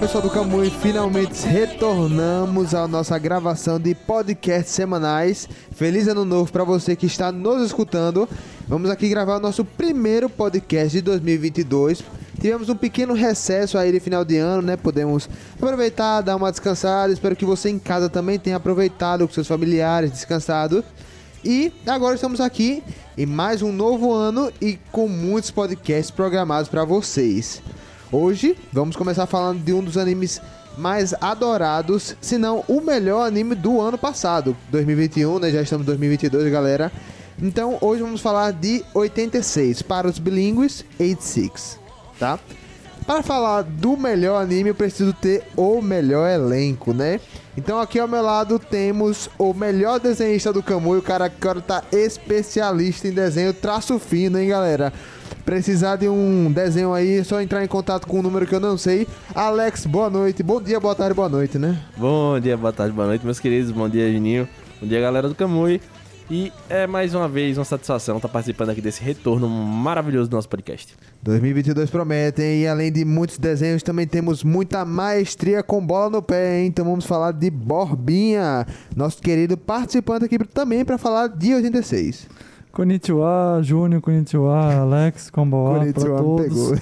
Pessoal do Camui, finalmente retornamos à nossa gravação de podcasts semanais. Feliz ano novo para você que está nos escutando. Vamos aqui gravar o nosso primeiro podcast de 2022. Tivemos um pequeno recesso aí de final de ano, né? Podemos aproveitar, dar uma descansada. Espero que você em casa também tenha aproveitado com seus familiares, descansado. E agora estamos aqui em mais um novo ano e com muitos podcasts programados para vocês. Hoje vamos começar falando de um dos animes mais adorados, se não o melhor anime do ano passado, 2021, né? Já estamos em 2022, galera. Então, hoje vamos falar de 86 para os bilíngues 86, tá? Para falar do melhor anime, eu preciso ter o melhor elenco, né? Então aqui ao meu lado temos o melhor desenhista do Kamui, o cara que agora tá especialista em desenho traço fino, hein, galera? Precisar de um desenho aí, é só entrar em contato com um número que eu não sei. Alex, boa noite. Bom dia, boa tarde, boa noite, né? Bom dia, boa tarde, boa noite, meus queridos. Bom dia, Juninho. Bom dia, galera do Camui. E é mais uma vez uma satisfação estar participando aqui desse retorno maravilhoso do nosso podcast. 2022 promete, hein? E além de muitos desenhos, também temos muita maestria com bola no pé, hein? Então vamos falar de Borbinha, nosso querido participante aqui também para falar de 86. Konnichiwa, Júnior, Konnichiwa, Alex, Komboa, para todos. Pegou.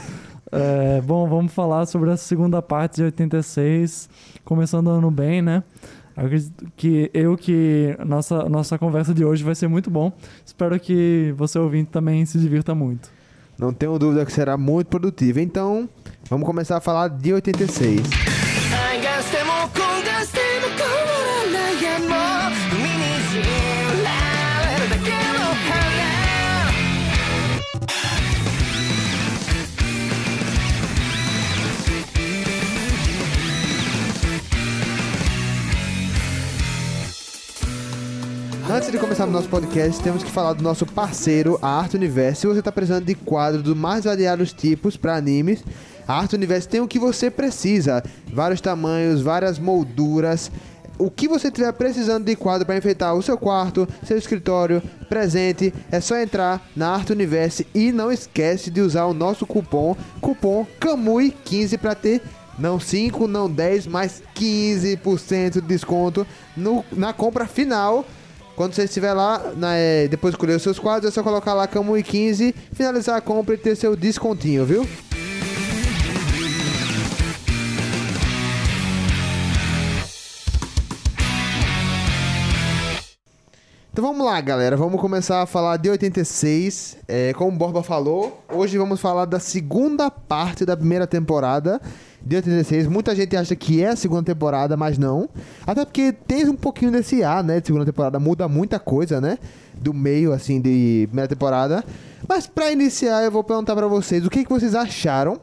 É, bom, vamos falar sobre a segunda parte de 86, começando o ano bem, né? Acredito que eu que nossa nossa conversa de hoje vai ser muito bom. Espero que você ouvinte também se divirta muito. Não tenho dúvida que será muito produtivo. Então, vamos começar a falar de 86. Antes de começar o nosso podcast, temos que falar do nosso parceiro, a Arte Universo. Se você está precisando de quadros dos mais variados tipos para animes, a Arte Universo tem o que você precisa: vários tamanhos, várias molduras. O que você estiver precisando de quadro para enfeitar o seu quarto, seu escritório, presente, é só entrar na Arte Universo e não esquece de usar o nosso cupom, cupom CAMUI15 para ter não 5, não 10, mas 15% de desconto no, na compra final quando você estiver lá, na, é, depois de escolher os seus quadros, é só colocar lá Camui 15, finalizar a compra e ter seu descontinho, viu? Então vamos lá, galera. Vamos começar a falar de 86. É, como o Borba falou, hoje vamos falar da segunda parte da primeira temporada de 86. Muita gente acha que é a segunda temporada, mas não. Até porque tem um pouquinho desse ar, né? De segunda temporada. Muda muita coisa, né? Do meio, assim, de primeira temporada. Mas para iniciar, eu vou perguntar para vocês o que, que vocês acharam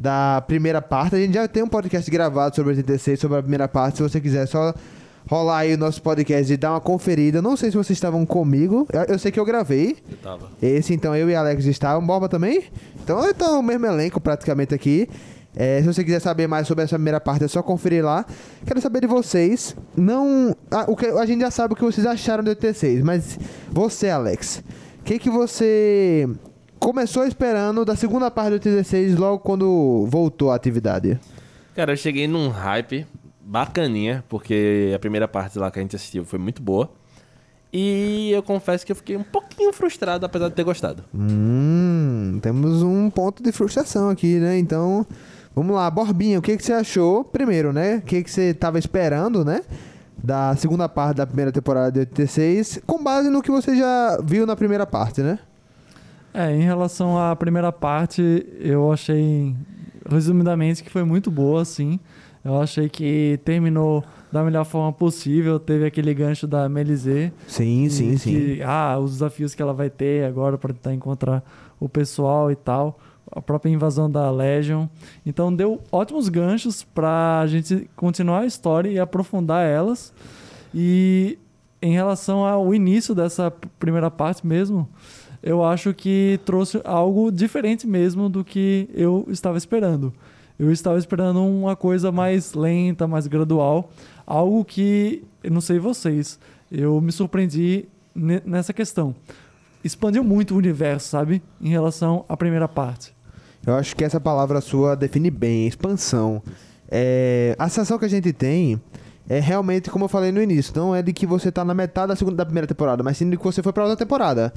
da primeira parte. A gente já tem um podcast gravado sobre 86, sobre a primeira parte. Se você quiser, só rolar aí o nosso podcast e dar uma conferida. Não sei se vocês estavam comigo. Eu, eu sei que eu gravei. Eu tava. Esse, então, eu e Alex estavam. Borba também? Então, então o mesmo elenco praticamente aqui. É, se você quiser saber mais sobre essa primeira parte, é só conferir lá. Quero saber de vocês. Não. A, o que, a gente já sabe o que vocês acharam do 86, mas você, Alex, o que, que você começou esperando da segunda parte do 86 logo quando voltou à atividade? Cara, eu cheguei num hype bacaninha, porque a primeira parte lá que a gente assistiu foi muito boa. E eu confesso que eu fiquei um pouquinho frustrado, apesar de ter gostado. Hum, temos um ponto de frustração aqui, né? Então, Vamos lá, Borbinha, o que, que você achou? Primeiro, né? O que, que você estava esperando, né? Da segunda parte da primeira temporada de 86, com base no que você já viu na primeira parte, né? É, em relação à primeira parte, eu achei, resumidamente, que foi muito boa, assim. Eu achei que terminou da melhor forma possível. Teve aquele gancho da Melizê. Sim, sim, que, sim. Ah, os desafios que ela vai ter agora para tentar encontrar o pessoal e tal a própria invasão da Legion. Então deu ótimos ganchos para a gente continuar a história e aprofundar elas. E em relação ao início dessa primeira parte mesmo, eu acho que trouxe algo diferente mesmo do que eu estava esperando. Eu estava esperando uma coisa mais lenta, mais gradual, algo que, não sei vocês, eu me surpreendi nessa questão. Expandiu muito o universo, sabe? Em relação à primeira parte. Eu acho que essa palavra sua define bem, expansão. é, a sensação que a gente tem é realmente, como eu falei no início, não é de que você tá na metade da, segunda, da primeira temporada, mas sim de que você foi pra outra temporada.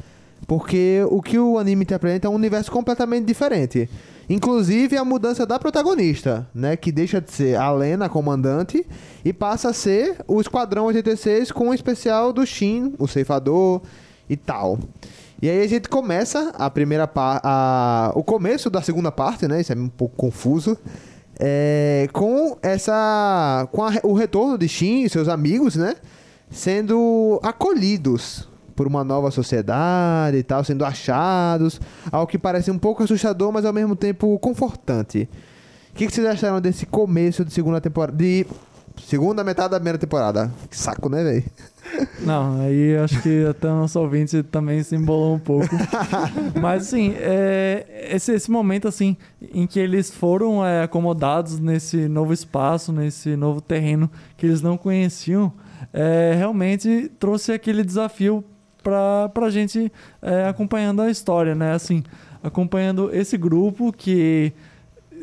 Porque o que o anime te apresenta é um universo completamente diferente. Inclusive a mudança da protagonista, né? Que deixa de ser a Lena, a comandante, e passa a ser o Esquadrão 86 com o especial do Shin, o ceifador e tal. E aí a gente começa a primeira parte. O começo da segunda parte, né? Isso é um pouco confuso. É, com essa. com a- o retorno de Shin e seus amigos, né? Sendo acolhidos por uma nova sociedade e tal, sendo achados. Algo que parece um pouco assustador, mas ao mesmo tempo confortante. O que, que vocês acharam desse começo de segunda temporada? De segunda metade da primeira temporada. Que saco, né, velho? Não, aí acho que até o nosso ouvinte também se embolou um pouco. Mas assim, é, esse, esse momento assim em que eles foram é, acomodados nesse novo espaço, nesse novo terreno que eles não conheciam, é, realmente trouxe aquele desafio para a gente é, acompanhando a história, né? Assim, acompanhando esse grupo que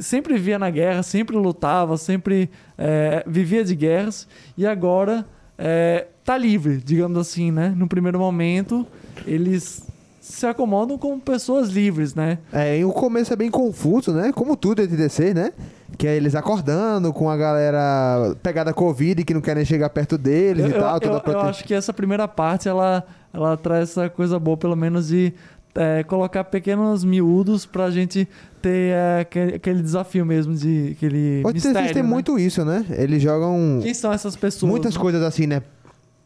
sempre vivia na guerra, sempre lutava, sempre é, vivia de guerras e agora é, tá livre, digamos assim, né? No primeiro momento, eles se acomodam como pessoas livres, né? É, e o começo é bem confuso, né? Como tudo é TDC, né? Que é eles acordando com a galera pegada Covid que não querem chegar perto deles Eu, e tal. eu- toda eu- eu prote- acho que essa primeira parte, ela, ela traz essa coisa boa, pelo menos de é, colocar pequenos miúdos pra gente ter é, aquele, aquele desafio mesmo, de aquele O TDC mistério, tem né? muito isso, né? Eles jogam Quem são essas pessoas? muitas né? coisas assim, né?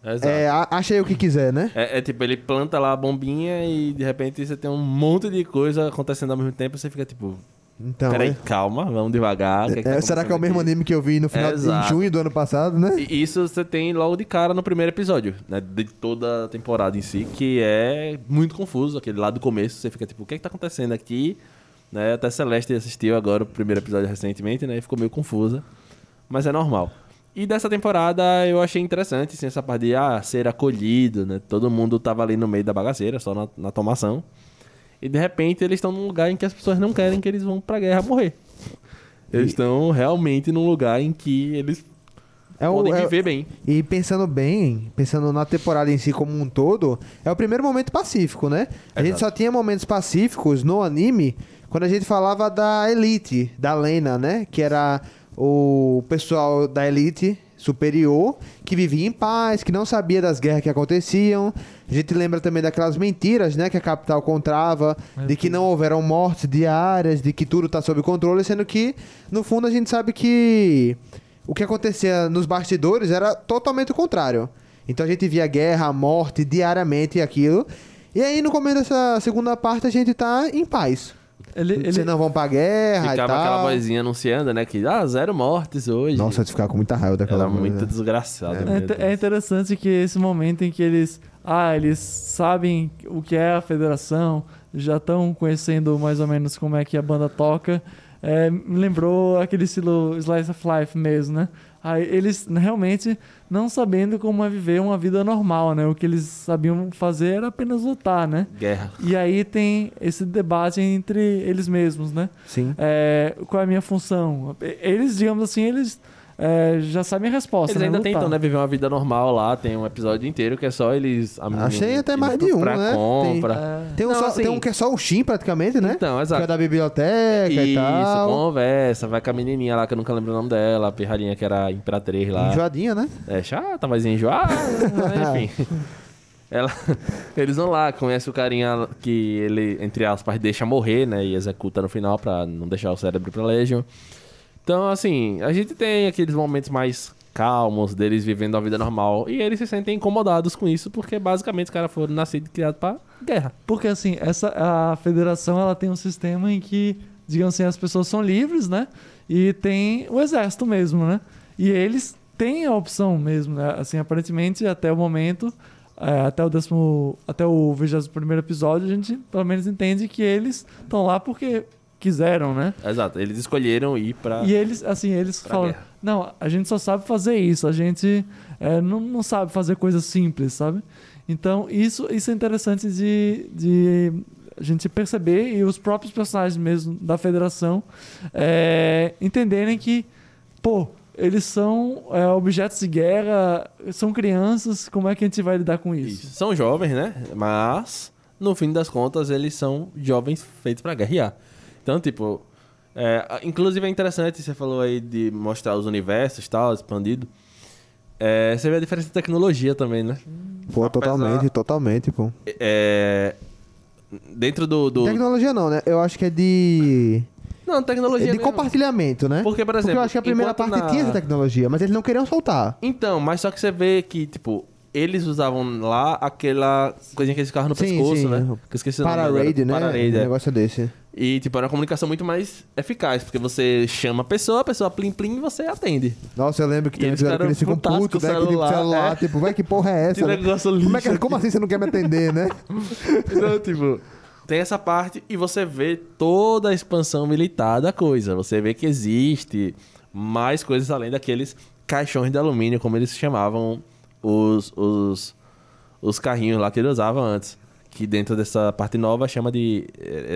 Exato. É, a- acha aí o que quiser, né? É, é tipo, ele planta lá a bombinha e de repente você tem um monte de coisa acontecendo ao mesmo tempo e você fica tipo, Então, peraí, é- calma, vamos devagar. que é que é, tá será que é o mesmo aqui? anime que eu vi no final, Exato. junho do ano passado, né? E isso você tem logo de cara no primeiro episódio, né? De toda a temporada em si, que é muito confuso, aquele lá do começo, você fica tipo, o que é que tá acontecendo aqui? Né? Até Celeste assistiu agora o primeiro episódio recentemente, né? E ficou meio confusa. Mas é normal. E dessa temporada eu achei interessante, assim, essa parte de ah, ser acolhido, né? Todo mundo tava ali no meio da bagaceira, só na, na tomação. E de repente eles estão num lugar em que as pessoas não querem que eles vão pra guerra morrer. Eles estão realmente num lugar em que eles É o, podem é- viver bem. E pensando bem, pensando na temporada em si como um todo, é o primeiro momento pacífico, né? A gente só tinha momentos pacíficos no anime quando a gente falava da elite, da Lena, né? Que era o pessoal da elite superior que vivia em paz, que não sabia das guerras que aconteciam. A gente lembra também daquelas mentiras, né, que a capital contrava, de que não houveram mortes diárias, de que tudo está sob controle, sendo que no fundo a gente sabe que o que acontecia nos bastidores era totalmente o contrário. Então a gente via guerra, morte diariamente e aquilo. E aí no começo dessa segunda parte a gente tá em paz. Ele, ele, Vocês não vão pra guerra Ficava e tal. aquela vozinha anunciando, né? Que, ah, zero mortes hoje. Nossa, eu ficava com muita raiva daquela Era muito né? desgraçado. É, Deus. é interessante que esse momento em que eles, ah, eles sabem o que é a federação, já estão conhecendo mais ou menos como é que a banda toca, é, me lembrou aquele estilo Slice of Life mesmo, né? Aí eles realmente não sabendo como é viver uma vida normal, né? O que eles sabiam fazer era apenas lutar, né? Guerra. E aí tem esse debate entre eles mesmos, né? Sim. É, qual é a minha função? Eles, digamos assim, eles é, já sabem a resposta. Eles né? ainda Lutar. tentam, né, viver uma vida normal lá. Tem um episódio inteiro que é só eles... a menina Achei até mais de um, pra né? compra. É, Tem um, Não, só- assim- tem um que é só o Shin praticamente, né? Então, Que é exato. da biblioteca e Isso, tal. conversa, vai com a menininha lá que eu nunca lembro o nome dela, a pirralhinha que era a imperatriz lá. Enjoadinha, né? É chata, mas enjoada, enfim. Ela, eles vão lá, conhece o carinha que ele, entre aspas, deixa morrer, né? E executa no final pra não deixar o cérebro pra Legion. Então, assim, a gente tem aqueles momentos mais calmos deles vivendo a vida normal. E eles se sentem incomodados com isso, porque basicamente os caras foram nascidos e criados pra guerra. Porque assim, essa, a federação ela tem um sistema em que, digamos assim, as pessoas são livres, né? E tem o exército mesmo, né? E eles têm a opção mesmo, né? Assim, aparentemente, até o momento, é, até o décimo, até o 21 episódio, a gente pelo menos entende que eles estão lá porque quiseram, né? Exato, eles escolheram ir pra. E eles, assim, eles falam: guerra. não, a gente só sabe fazer isso, a gente é, não, não sabe fazer coisas simples, sabe? Então, isso, isso é interessante de, de a gente perceber e os próprios personagens mesmo da federação é, entenderem que pô, eles são é, objetos de guerra, são crianças, como é que a gente vai lidar com isso? Isso. São jovens, né? Mas, no fim das contas, eles são jovens feitos pra guerrear. Então, tipo. é, inclusive é interessante, você falou aí de mostrar os universos e tal, expandido. É, você vê a diferença de tecnologia também, né? Pô, Apesar- totalmente, totalmente, pô. É, dentro do. do... Tecnologia não, né? Eu acho que é de. Não, É tecnologia. de mesmo. compartilhamento, né? Porque, por Porque exemplo. eu acho que a primeira parte na- tinha essa tecnologia, mas eles não queriam soltar. Então, mas só que você vê que, tipo, eles usavam lá aquela coisinha que eles ficavam no Sim, pescoço, sim. né? Que eu esqueci o nome agora. Para-raid, né? Para-raid, um é. negócio desse. E, tipo, era uma comunicação muito mais eficaz, porque você chama a pessoa, a pessoa plim plim e você atende. Nossa, eu lembro que tem eles que eles ficam putos, né? putaços Que com o tipo, celular, celular, é. tipo, vai que porra é essa? Que né? negócio Como, é que, lixo como assim você não quer me atender, né? Então, tipo, tem essa parte e você vê toda a expansão militar da coisa. Você vê que existe mais coisas além daqueles caixões de alumínio, como eles chamavam os, os, os carrinhos lá que ele usava antes. Que dentro dessa parte nova chama de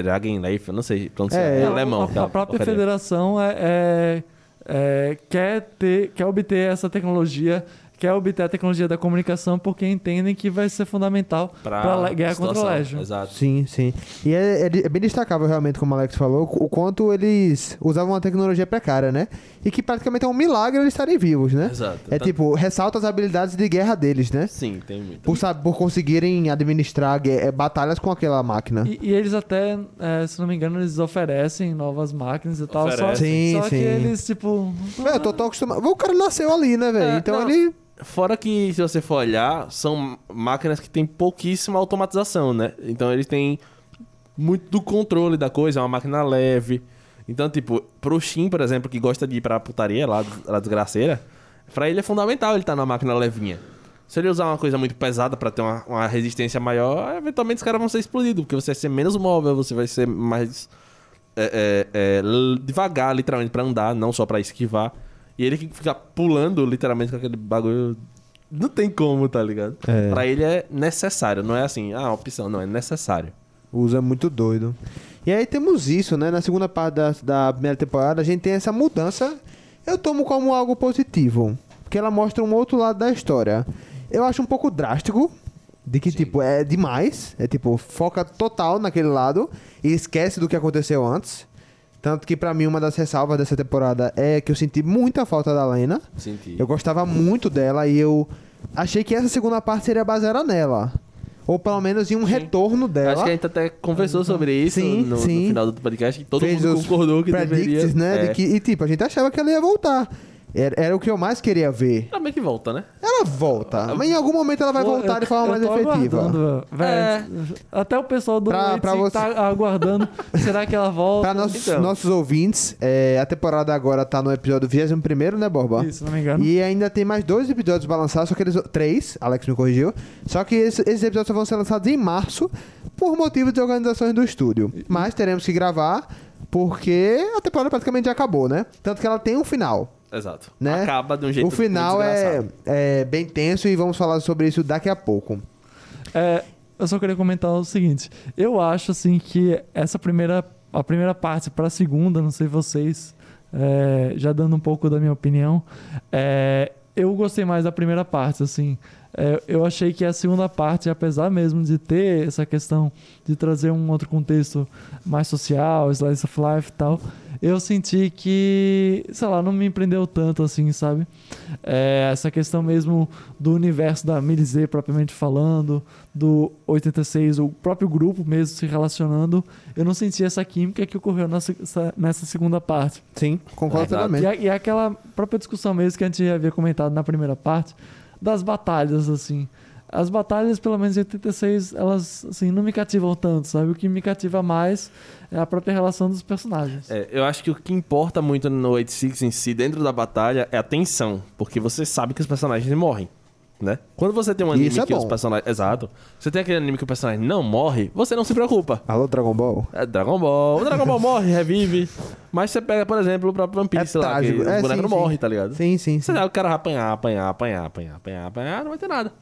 Ragenleif, eu não sei pronunciar. É, É, alemão. A, tá, a própria porcaria. federação é, é- é- quer, ter, quer obter essa tecnologia, quer obter a tecnologia da comunicação porque entendem que vai ser fundamental para a guerra contra o. Legion. Exato. Sim, sim. E é, é é bem destacável, realmente, como o Alex falou, o quanto eles usavam uma tecnologia precária, né? E que praticamente é um milagre eles estarem vivos, né? Exato. É Tanto- tipo, ressalta as habilidades de guerra deles, né? Sim, tem muito. Por, sab- por conseguirem administrar eh, batalhas com aquela máquina. E, e eles até, é, se não me engano, eles oferecem novas máquinas e tal. Só, Oferecem. Sim, só sim. que eles, tipo. É, eu tô tão acostumado. O cara nasceu ali, né, velho? É, então não. ele. Fora que, se você for olhar, são máquinas que têm pouquíssima automatização, né? Então eles têm muito do controle da coisa, é uma máquina leve. Então, tipo, pro Shin, por exemplo, que gosta de ir pra putaria lá, lá desgraceira, pra ele é fundamental ele estar numa máquina levinha. Se ele usar uma coisa muito pesada pra ter uma, uma resistência maior, eventualmente os caras vão ser explodidos, porque você vai ser menos móvel, você vai ser mais é, é, é, devagar, literalmente, pra andar, não só pra esquivar. E ele que fica pulando, literalmente, com aquele bagulho. Não tem como, tá ligado? É. Pra ele é necessário, não é assim, ah, opção, não, é necessário. Usa muito doido. E aí temos isso, né? Na segunda parte da, da primeira temporada, a gente tem essa mudança. Eu tomo como algo positivo. Porque ela mostra um outro lado da história. Eu acho um pouco drástico. De que, tipo, é demais. É tipo, foca total naquele lado. E esquece do que aconteceu antes. Tanto que, pra mim, uma das ressalvas dessa temporada é que eu senti muita falta da Lena. Senti. Eu gostava muito dela e eu achei que essa segunda parte seria baseada nela. Ou pelo menos em um retorno dela. Acho que a gente até conversou sobre isso Sim, no, no sim. final do podcast, que todo fez mundo concordou que deveria. né? É. de que- e tipo, a gente achava que ela ia voltar. Era, era o que eu mais queria ver. Também que volta, né? Ela volta, mas em algum momento ela vai voltar eu- de forma eu mais tô efetiva. velho. Até o pessoal do Pra- pra, você- tá aguardando. será que ela volta? Para nossos, Então. nossos ouvintes, é, a temporada agora tá no episódio 21, né, Borba? Isso, não me engano. E ainda tem mais dois episódios pra lançar, só que eles. Três, Alex me corrigiu. Só que esse- esses episódios só vão ser lançados em março, por motivo de organizações do estúdio. Mas teremos que gravar, porque a temporada praticamente já acabou, né? Tanto que ela tem um final. Exato. Né? Acaba de um jeito o final muito é, é bem tenso e vamos falar sobre isso daqui a pouco. É, eu só queria comentar o seguinte. Eu acho assim que essa primeira, a primeira parte para a segunda, não sei vocês, é, já dando um pouco da minha opinião, é, eu gostei mais da primeira parte, assim. É, eu achei que a segunda parte, apesar mesmo de ter essa questão de trazer um outro contexto mais social, slice of life e tal, eu senti que, sei lá, não me empreendeu tanto assim, sabe? É, essa questão mesmo do universo da Milizê propriamente falando, do 86, o próprio grupo mesmo se relacionando, eu não senti essa química que ocorreu nessa, nessa segunda parte. Sim, concordo plenamente. E, e aquela própria discussão mesmo que a gente havia comentado na primeira parte, das batalhas, assim. As batalhas, pelo menos em 86, elas, assim, não me cativam tanto, sabe? O que me cativa mais é a própria relação dos personagens. É, eu acho que o que importa muito no 86 em si, dentro da batalha, é a tensão. Porque você sabe que os personagens morrem. Né? Quando você tem um anime é que os bom. personagens. Exato. Você tem aquele anime que o personagem não morre, você não se preocupa. Alô, Dragon Ball? É Dragon Ball. O Dragon Ball morre, revive. Mas você pega, por exemplo, o próprio One Piece É lá, que trágico. os É, bonecos sim, não sim. morrem, tá ligado? Sim, sim, sim. Você sabe, o cara vai apanhar, apanhar, apanhar, apanhar, apanhar, apanhar, não vai ter nada.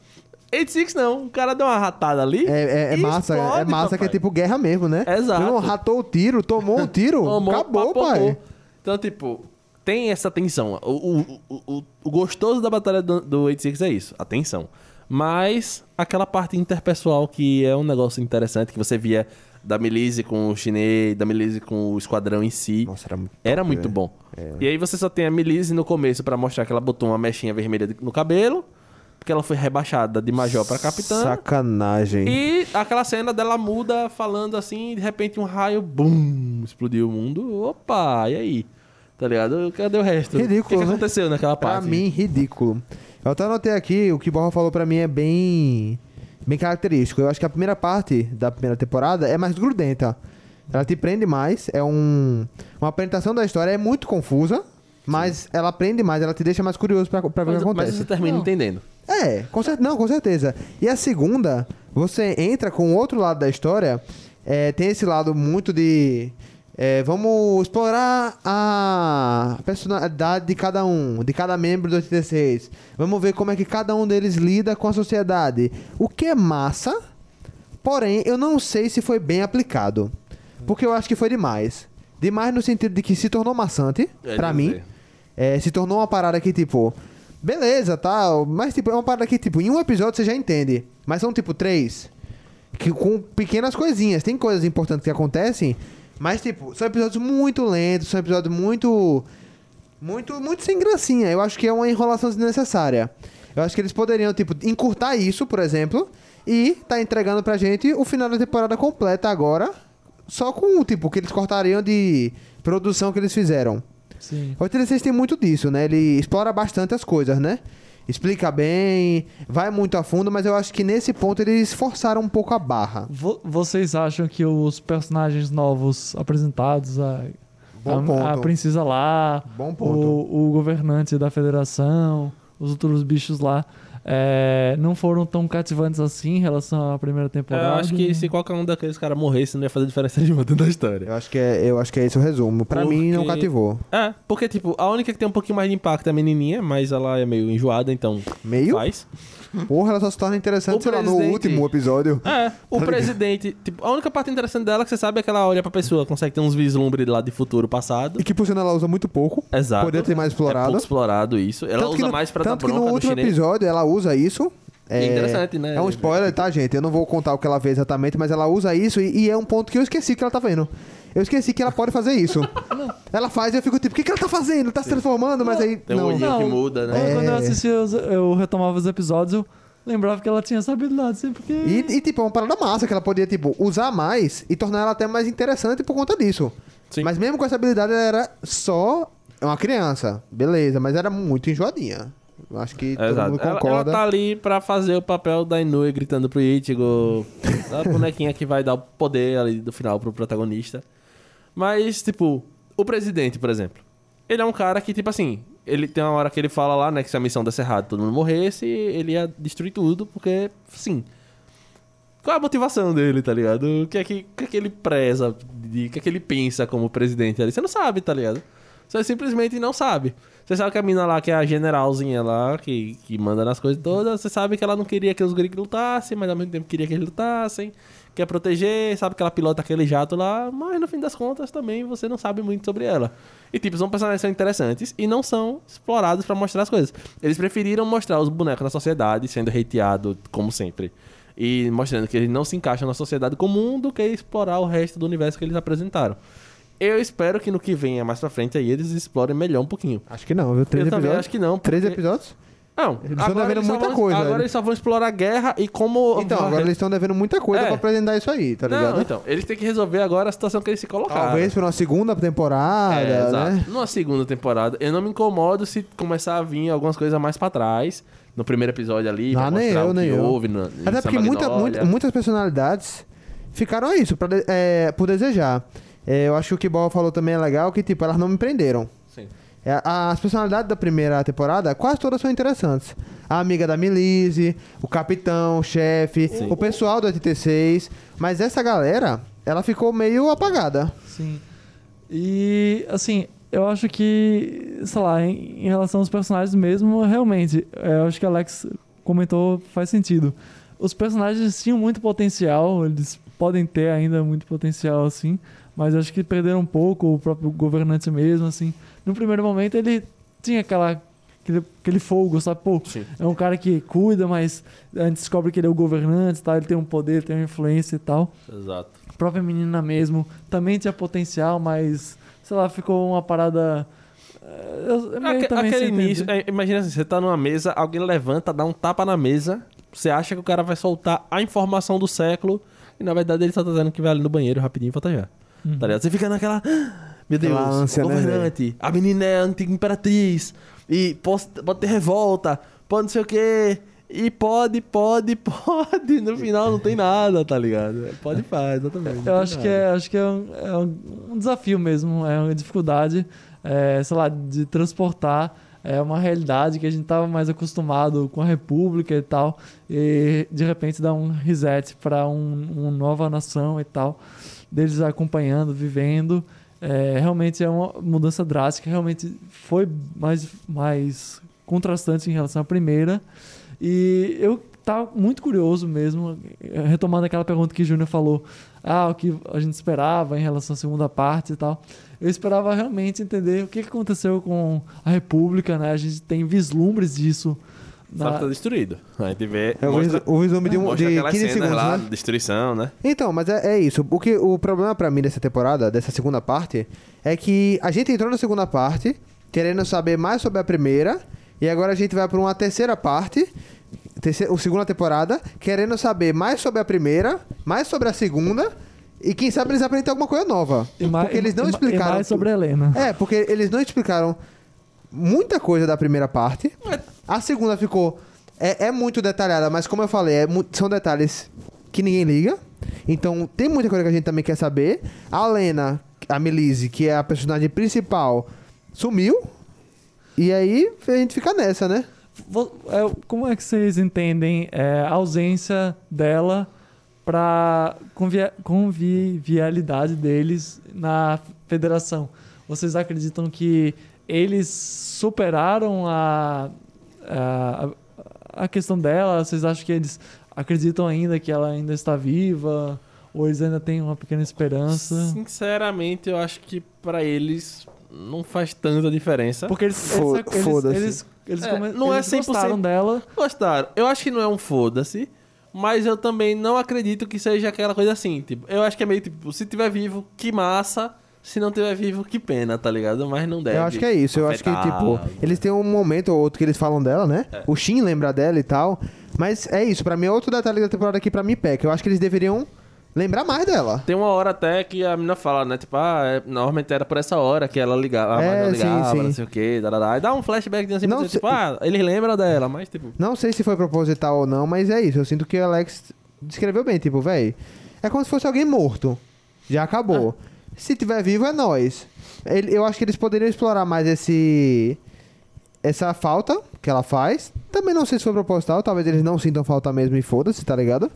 86 não, o cara deu uma ratada ali. É, é- é massa, é explode, massa que é papai. tipo guerra mesmo, né? Exato. Não, ratou o tiro, tomou um tiro, Tomou, acabou, pai. Então, tipo, tem essa tensão. O, o, o, o- gostoso da batalha do, do 86 é isso, a tensão. Mas aquela parte interpessoal que é um negócio interessante, que você via da Melise com o chinês, da Melise com o esquadrão em si. Nossa, era muito Era top, muito velho. bom. E aí você só tem a Melise no começo pra mostrar que ela botou uma mechinha vermelha no cabelo, porque ela foi rebaixada de major pra capitã. Sacanagem. E aquela cena dela muda falando assim, de repente um raio, bum, explodiu o mundo. Opa, e aí? Tá ligado? Cadê o resto? Ridículo, O que, que né? aconteceu naquela Pra parte? mim, ridículo. Eu até anotei aqui, o que Borra falou pra mim é bem bem característico. Eu acho que a primeira parte da primeira temporada é mais grudenta. Ela te prende mais, é um uma apresentação da história é muito confusa, mas ela prende mais, ela te deixa mais curioso pra, pra ver o mas, que mas acontece. você termina Não. entendendo. É, com cer- não, com certeza. E a segunda, você entra com o outro lado da história. é, tem esse lado muito de. é, vamos explorar a personalidade de cada um, de cada membro do 86. Vamos ver como é que cada um deles lida com a sociedade. O que é massa, porém, eu não sei se foi bem aplicado. Porque eu acho que foi demais. Demais no sentido de que se tornou maçante, É, pra mim. É, se tornou uma parada que, tipo, beleza, tal, mas, tipo, é uma parada que, tipo, em um episódio você já entende, mas são, tipo, três, que, com pequenas coisinhas, tem coisas importantes que acontecem, mas, tipo, são episódios muito lentos, são episódios muito, muito, muito sem gracinha, eu acho que é uma enrolação desnecessária. Eu acho que eles poderiam, tipo, encurtar isso, por exemplo, e tá entregando pra gente o final da temporada completa agora, só com, o tipo, que eles cortariam de produção que eles fizeram. Sim. O 86 tem muito disso, né? Ele explora bastante as coisas, né? Explica bem, vai muito a fundo, mas eu acho que nesse ponto eles forçaram um pouco a barra. Vo- vocês acham que os personagens novos apresentados, a, a, a princesa lá, o, o governante da federação, os outros bichos lá, é, não foram tão cativantes assim em relação à primeira temporada? Eu acho que se qualquer um daqueles caras morresse, não ia fazer diferença nenhuma dentro da história. Eu acho que é, eu acho que é esse o resumo. Pra mim, não Porque- cativou. É, porque, tipo, a única que tem um pouquinho mais de impacto é a menininha, mas ela é meio enjoada, então Meio? faz. Porra, ela só se torna interessante, O sei lá, no presidente- último episódio. É, o Tá presidente, tipo, a única parte interessante dela é que você sabe é que ela olha pra pessoa, consegue ter uns vislumbres lá de futuro passado. E que, por sinal, ela usa muito pouco. Exato. Poderia ter mais É explorado. pouco explorado isso. Ela Tanto usa no- mais pra dar Tanto que no último episódio ela usa isso. É interessante, né? É um spoiler, tá, gente? Eu não vou contar o que ela vê exatamente, mas ela usa isso e, e é um ponto que eu esqueci que ela tá vendo. Eu esqueci que ela pode fazer isso. ela faz e eu fico tipo, o que, que ela tá fazendo? Tá se transformando, mas aí. Tem um não. olhinho Não. que muda, né? Quando- Quando eu É. assistia, eu retomava os episódios, eu lembrava que ela tinha essa habilidade, assim, porque... E, e, tipo, é uma parada massa que ela podia, tipo, usar mais e tornar ela até mais interessante por conta disso. Sim. Mas mesmo com essa habilidade, ela era só uma criança. Beleza, mas era muito enjoadinha. Acho que todo Exato. mundo Ela, ela concorda. tá ali pra fazer o papel da Inoue gritando pro Ichigo. a bonequinha que vai dar o poder ali do final pro protagonista. Mas, tipo, o presidente, por exemplo. Ele é um cara que, tipo assim, ele tem uma hora que ele fala lá, né, que se a missão desse errado todo mundo morresse, ele ia destruir tudo, porque, sim. Qual é a motivação dele, tá ligado? O que é que, que, é que ele preza, de, o que é que ele pensa como presidente ali? Você não sabe, tá ligado? Você simplesmente não sabe. Você sabe que a mina lá, que é a generalzinha lá, que, que manda nas coisas todas, você sabe que ela não queria que os gregos lutassem, mas ao mesmo tempo queria que eles lutassem, quer proteger, sabe que ela pilota aquele jato lá, mas no fim das contas também você não sabe muito sobre ela. E tipo, são personagens que são interessantes e não são explorados pra mostrar as coisas. Eles preferiram mostrar os bonecos na sociedade sendo hateado, como sempre. E mostrando que eles não se encaixam na sociedade comum do que explorar o resto do universo que eles apresentaram. Eu espero que no que venha mais pra frente aí eles explorem melhor um pouquinho. Acho que não, viu? Três eu episódios. acho que não. Três porque- episódios? Não, Eles estão devendo eles muita vão- coisa, Agora velho. eles só vão explorar a guerra e como. Então, agora eles estão devendo muita coisa É. pra apresentar isso aí, tá ligado? Não, então, eles têm que resolver agora a situação que eles se colocaram. Talvez por uma segunda temporada, É, exato. né? Numa segunda temporada, eu não me incomodo se começar a vir algumas coisas mais pra trás. No primeiro episódio ali, pra Ah, nem eu, nem eu. houve. No, Até porque muita, muita- muitas personalidades ficaram isso, pra é, por desejar. É, eu acho que o que o Ball falou também é legal, que tipo, elas não me prenderam. É, as personalidades da primeira temporada, quase todas são interessantes. A amiga da Milise, o capitão, o chefe, Sim. o pessoal do 86. Mas essa galera, ela ficou meio apagada. Sim. E, assim, eu acho que, sei lá, em, em relação aos personagens mesmo, realmente, é, eu acho que Alex comentou, faz sentido. Os personagens tinham muito potencial, eles podem ter ainda muito potencial, assim, mas acho que perderam um pouco o próprio governante mesmo, assim. No primeiro momento ele tinha aquela aquele, aquele fogo, sabe? Pô, Sim. é um cara que cuida, mas a gente descobre que ele é o governante, tá? Ele tem um poder, tem uma influência e tal. Exato. A própria menina mesmo também tinha potencial, mas sei lá, ficou uma parada é, eu- é meio Aque- aquele início, é, imagina assim, você tá numa mesa, alguém levanta, dá um tapa na mesa, você acha que o cara vai soltar a informação do século, e na verdade ele só tá dizendo que vai ali no banheiro rapidinho e volta já. Uhum. Tá ligado? Você fica naquela. "Ah, Meu Deus, Aquela ânsia, né, governante, a menina é a antiga imperatriz, e pode, pode ter revolta, pode não sei o quê. E pode, pode, pode. No final não tem nada, tá ligado? Pode faz, exatamente. Eu acho que, é, acho que é, um, é um- desafio mesmo, é uma dificuldade, é, sei lá, de transportar é uma realidade que a gente estava mais acostumado com a República e tal, e de repente dar um reset para um, uma nova nação e tal, deles acompanhando, vivendo. É, realmente é uma mudança drástica, realmente foi mais, mais contrastante em relação à primeira. E eu tava muito curioso mesmo, retomando aquela pergunta que o Júnior falou, ah, o que a gente esperava em relação à segunda parte e tal. Eu esperava realmente entender o que aconteceu com a República, né? A gente tem vislumbres disso. Só que Na... tá destruído. A gente vê. É o, mostra, o resumo de, um, de aquelas 15 cenas segundos, lá, né? destruição, né? Então, mas é, é isso. O, que, o problema pra mim dessa temporada, dessa segunda parte, é que a gente entrou na segunda parte querendo saber mais sobre a primeira, e agora a gente vai pra uma terceira parte, terceira, a segunda temporada, querendo saber mais sobre a primeira, mais sobre a segunda, e quem sabe eles aprendem alguma coisa nova. E mais, porque eles não e explicaram. E mais sobre a Helena. É, porque eles não explicaram muita coisa da primeira parte. A segunda ficou. É, é muito detalhada, mas como eu falei, é são detalhes que ninguém liga. Então tem muita coisa que a gente também quer saber. A Lena, a Melise, que é a personagem principal, sumiu. E aí a gente fica nessa, né? É, Como é que vocês entendem é, a ausência dela para convivialidade deles na federação? Vocês acreditam que eles superaram a, a, a questão dela? Vocês acham que eles acreditam ainda que ela ainda está viva? Ou eles ainda têm uma pequena esperança? Sinceramente, eu acho que pra eles não faz tanta diferença. Porque eles, Fo- eles, eles, foda-se. eles, eles, É, come- não é eles 100%. gostaram dela. Gostaram. Eu acho que não é um foda-se, mas eu também não acredito que seja aquela coisa assim. Tipo, eu acho que é meio tipo, se tiver vivo, que massa. Se não tiver vivo, que pena, tá ligado? Mas não deve. eu acho que é isso. Eu acho que, tipo, eles têm um momento ou outro que eles falam dela, né? É. O Shin lembra dela e tal. Mas é isso. Pra mim, é outro detalhe da temporada que pra mim peca. Eu acho que eles deveriam lembrar mais dela. Tem uma hora até que a menina fala, né? Tipo, ah, é, normalmente era por essa hora que ela ligava, a É, sim, ligava, sim. não sei o quê, dá. E dá um flashback assim, Não tipo, ah, eles lembram dela, mas tipo... Não sei se foi proposital ou não, mas é isso. Eu sinto que o Alex descreveu bem, tipo, véi. É como se fosse alguém morto. Já acabou. Se tiver vivo, é nós. Eu acho que eles poderiam explorar mais esse. Essa falta que ela faz. Também não sei se foi proposital, talvez eles não sintam falta mesmo e foda-se, tá ligado?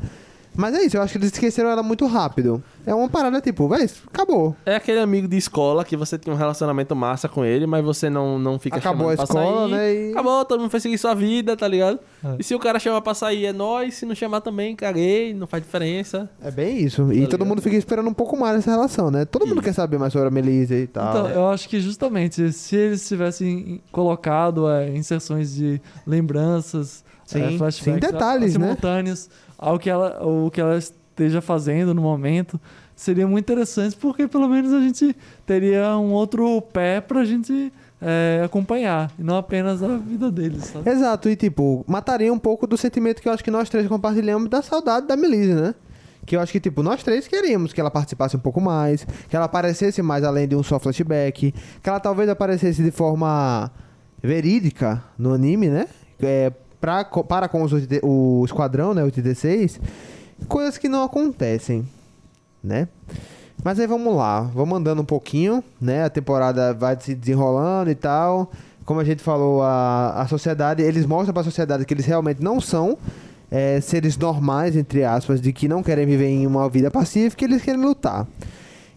Mas é isso, eu acho que eles esqueceram ela muito rápido. É uma parada tipo, véi, acabou. É aquele amigo de escola que você tinha um relacionamento massa com ele, mas você não, não fica Acabou chamando a pra escola, sair. né, e- Acabou, todo mundo foi seguir sua vida, tá ligado? É. E se o cara chamar pra sair, é nós. Se não chamar também, caguei, não faz diferença. É bem isso. E Tá todo ligado? mundo fica esperando um pouco mais dessa relação, né? Todo mundo Isso. quer saber mais sobre a Melissa e tal. Então, eu acho que justamente se eles tivessem colocado é, inserções de lembranças, Sim, é, flashbacks sim, detalhes, a- né? simultâneos ao que ela, o que ela esteja fazendo no momento, seria muito interessante porque pelo menos a gente teria um outro pé pra gente é, acompanhar, e não apenas a vida deles, sabe? Exato, e tipo, mataria um pouco do sentimento que eu acho que nós três compartilhamos da saudade da Melise, né? Que eu acho que, tipo, nós três queríamos que ela participasse um pouco mais, que ela aparecesse mais além de um só flashback, que ela talvez aparecesse de forma verídica no anime, né? É, pra, para com os, 80 o esquadrão, né? 86. Coisas que não acontecem, né? Mas aí vamos lá, vamos andando um pouquinho, né? A temporada vai se desenrolando e tal. Como a gente falou, a, a sociedade, eles mostram pra sociedade que eles realmente não são é, seres normais, entre aspas, de que não querem viver em uma vida pacífica, eles querem lutar.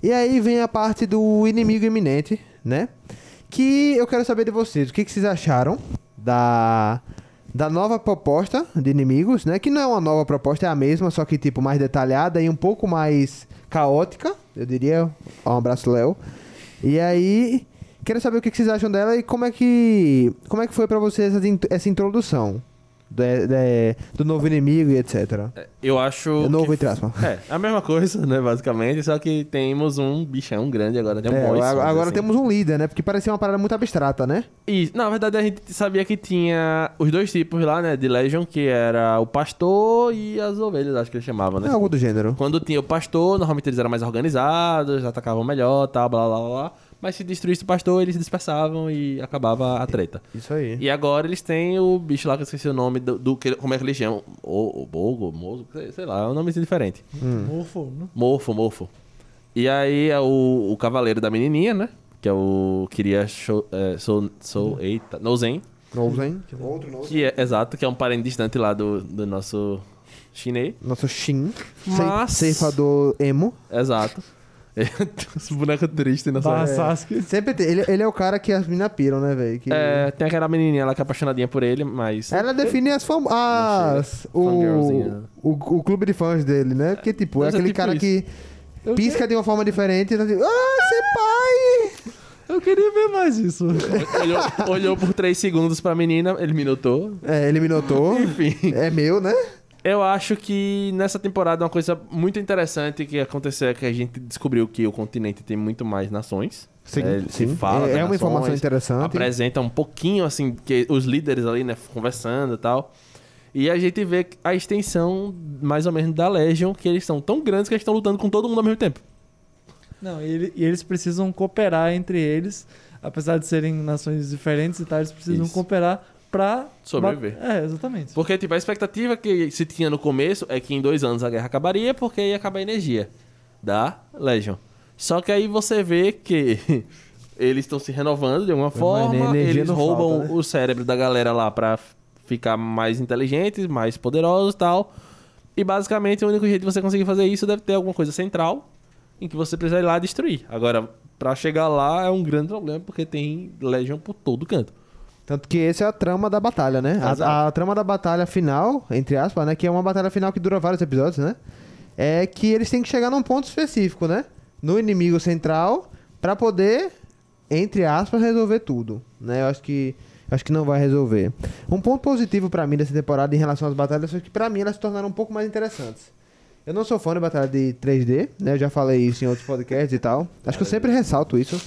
E aí vem a parte do inimigo iminente, né? Que eu quero saber de vocês, o que, que vocês acharam da, da nova proposta de inimigos, né? Que não é uma nova proposta, é a mesma, só que tipo mais detalhada e um pouco mais caótica, eu diria. Um abraço, Léo. E aí, quero saber o que vocês acham dela e como é que, como é que foi pra vocês essa, essa introdução de- de- do novo inimigo e etc. Eu acho. É novo, que- entre aspas. É, a mesma coisa, né, basicamente, só que temos um bichão grande agora, tem um É, boss, agora dizer temos um líder, né? Porque parecia uma parada muito abstrata, né? E, na verdade, a gente sabia que tinha os dois tipos lá, né, de Legion, que era o pastor e as ovelhas, acho que eles chamavam, né? É algo do gênero. Quando tinha o pastor, normalmente eles eram mais organizados, atacavam melhor, tal, blá, blá, blá, blá. Mas se destruísse o pastor, eles se dispersavam e acabava a treta. Isso aí. E agora eles têm o bicho lá, que eu esqueci o nome, do, do que, como é que eles chamam? O, o Bogo, Mozo, sei, lá, é um nomezinho diferente. Morfo, né? Morfo, Morfo. E aí é o, o cavaleiro da menininha, né? Que é o Kiria Sho, é, Sou, Sou Eita, Nozen. Novo, hein? Outro novo. Que é, exato, que é um parente distante lá do, do nosso chinês. Nosso Shin. Mas- Ceifador emo. Exato. Esse boneco triste, nossa. Barra É. Sasuke. Sempre tem. Ele, ele é o cara que as meninas piram, né, velho? Que... É, tem aquela menininha lá que é apaixonadinha por ele, mas. Ela define as fam... as o, o, o clube de fãs dele, né? Porque, tipo, é Mas é aquele tipo cara isso. que Eu, pisca de uma forma diferente e tá tipo, ah, senpai! eu queria ver mais isso. olhou, olhou por três segundos pra menina, ele me notou. É, ele me notou. Enfim. É meu, né? Eu acho que nessa temporada uma coisa muito interessante que aconteceu é que a gente descobriu que o continente tem muito mais nações. É, se fala é, é uma informação nações, interessante. Apresenta um pouquinho, assim, que os líderes ali, né, conversando e tal. E a gente vê a extensão, mais ou menos, da Legion, que eles são tão grandes que eles estão lutando com todo mundo ao mesmo tempo. Não, e, ele- e eles precisam cooperar entre eles, apesar de serem nações diferentes e tal, eles precisam Isso. cooperar pra... Sobreviver. É, exatamente. Porque, tipo, a expectativa que se tinha no começo é que em dois anos a guerra acabaria porque ia acabar a energia da Legion. Só que aí você vê que eles estão se renovando de alguma forma, eles roubam falta, né? o cérebro da galera lá pra ficar mais inteligentes, mais poderosos e tal. E basicamente o único jeito de você conseguir fazer isso deve ter alguma coisa central em que você precisa ir lá destruir. Agora, pra chegar lá é um grande problema porque tem Legion por todo canto. Tanto que essa é a trama da batalha, né? A, a trama da batalha final, entre aspas, né? Que é uma batalha final que dura vários episódios, né? É que eles têm que chegar num ponto específico, né? No inimigo central, pra poder, entre aspas, resolver tudo, né? Eu acho que acho que não vai resolver. Um ponto positivo pra mim dessa temporada em relação às batalhas foi que pra mim elas se tornaram um pouco mais interessantes. Eu não sou fã de batalha de 3D, né? Eu já falei isso em outros podcasts e tal. Acho que eu sempre ressalto isso.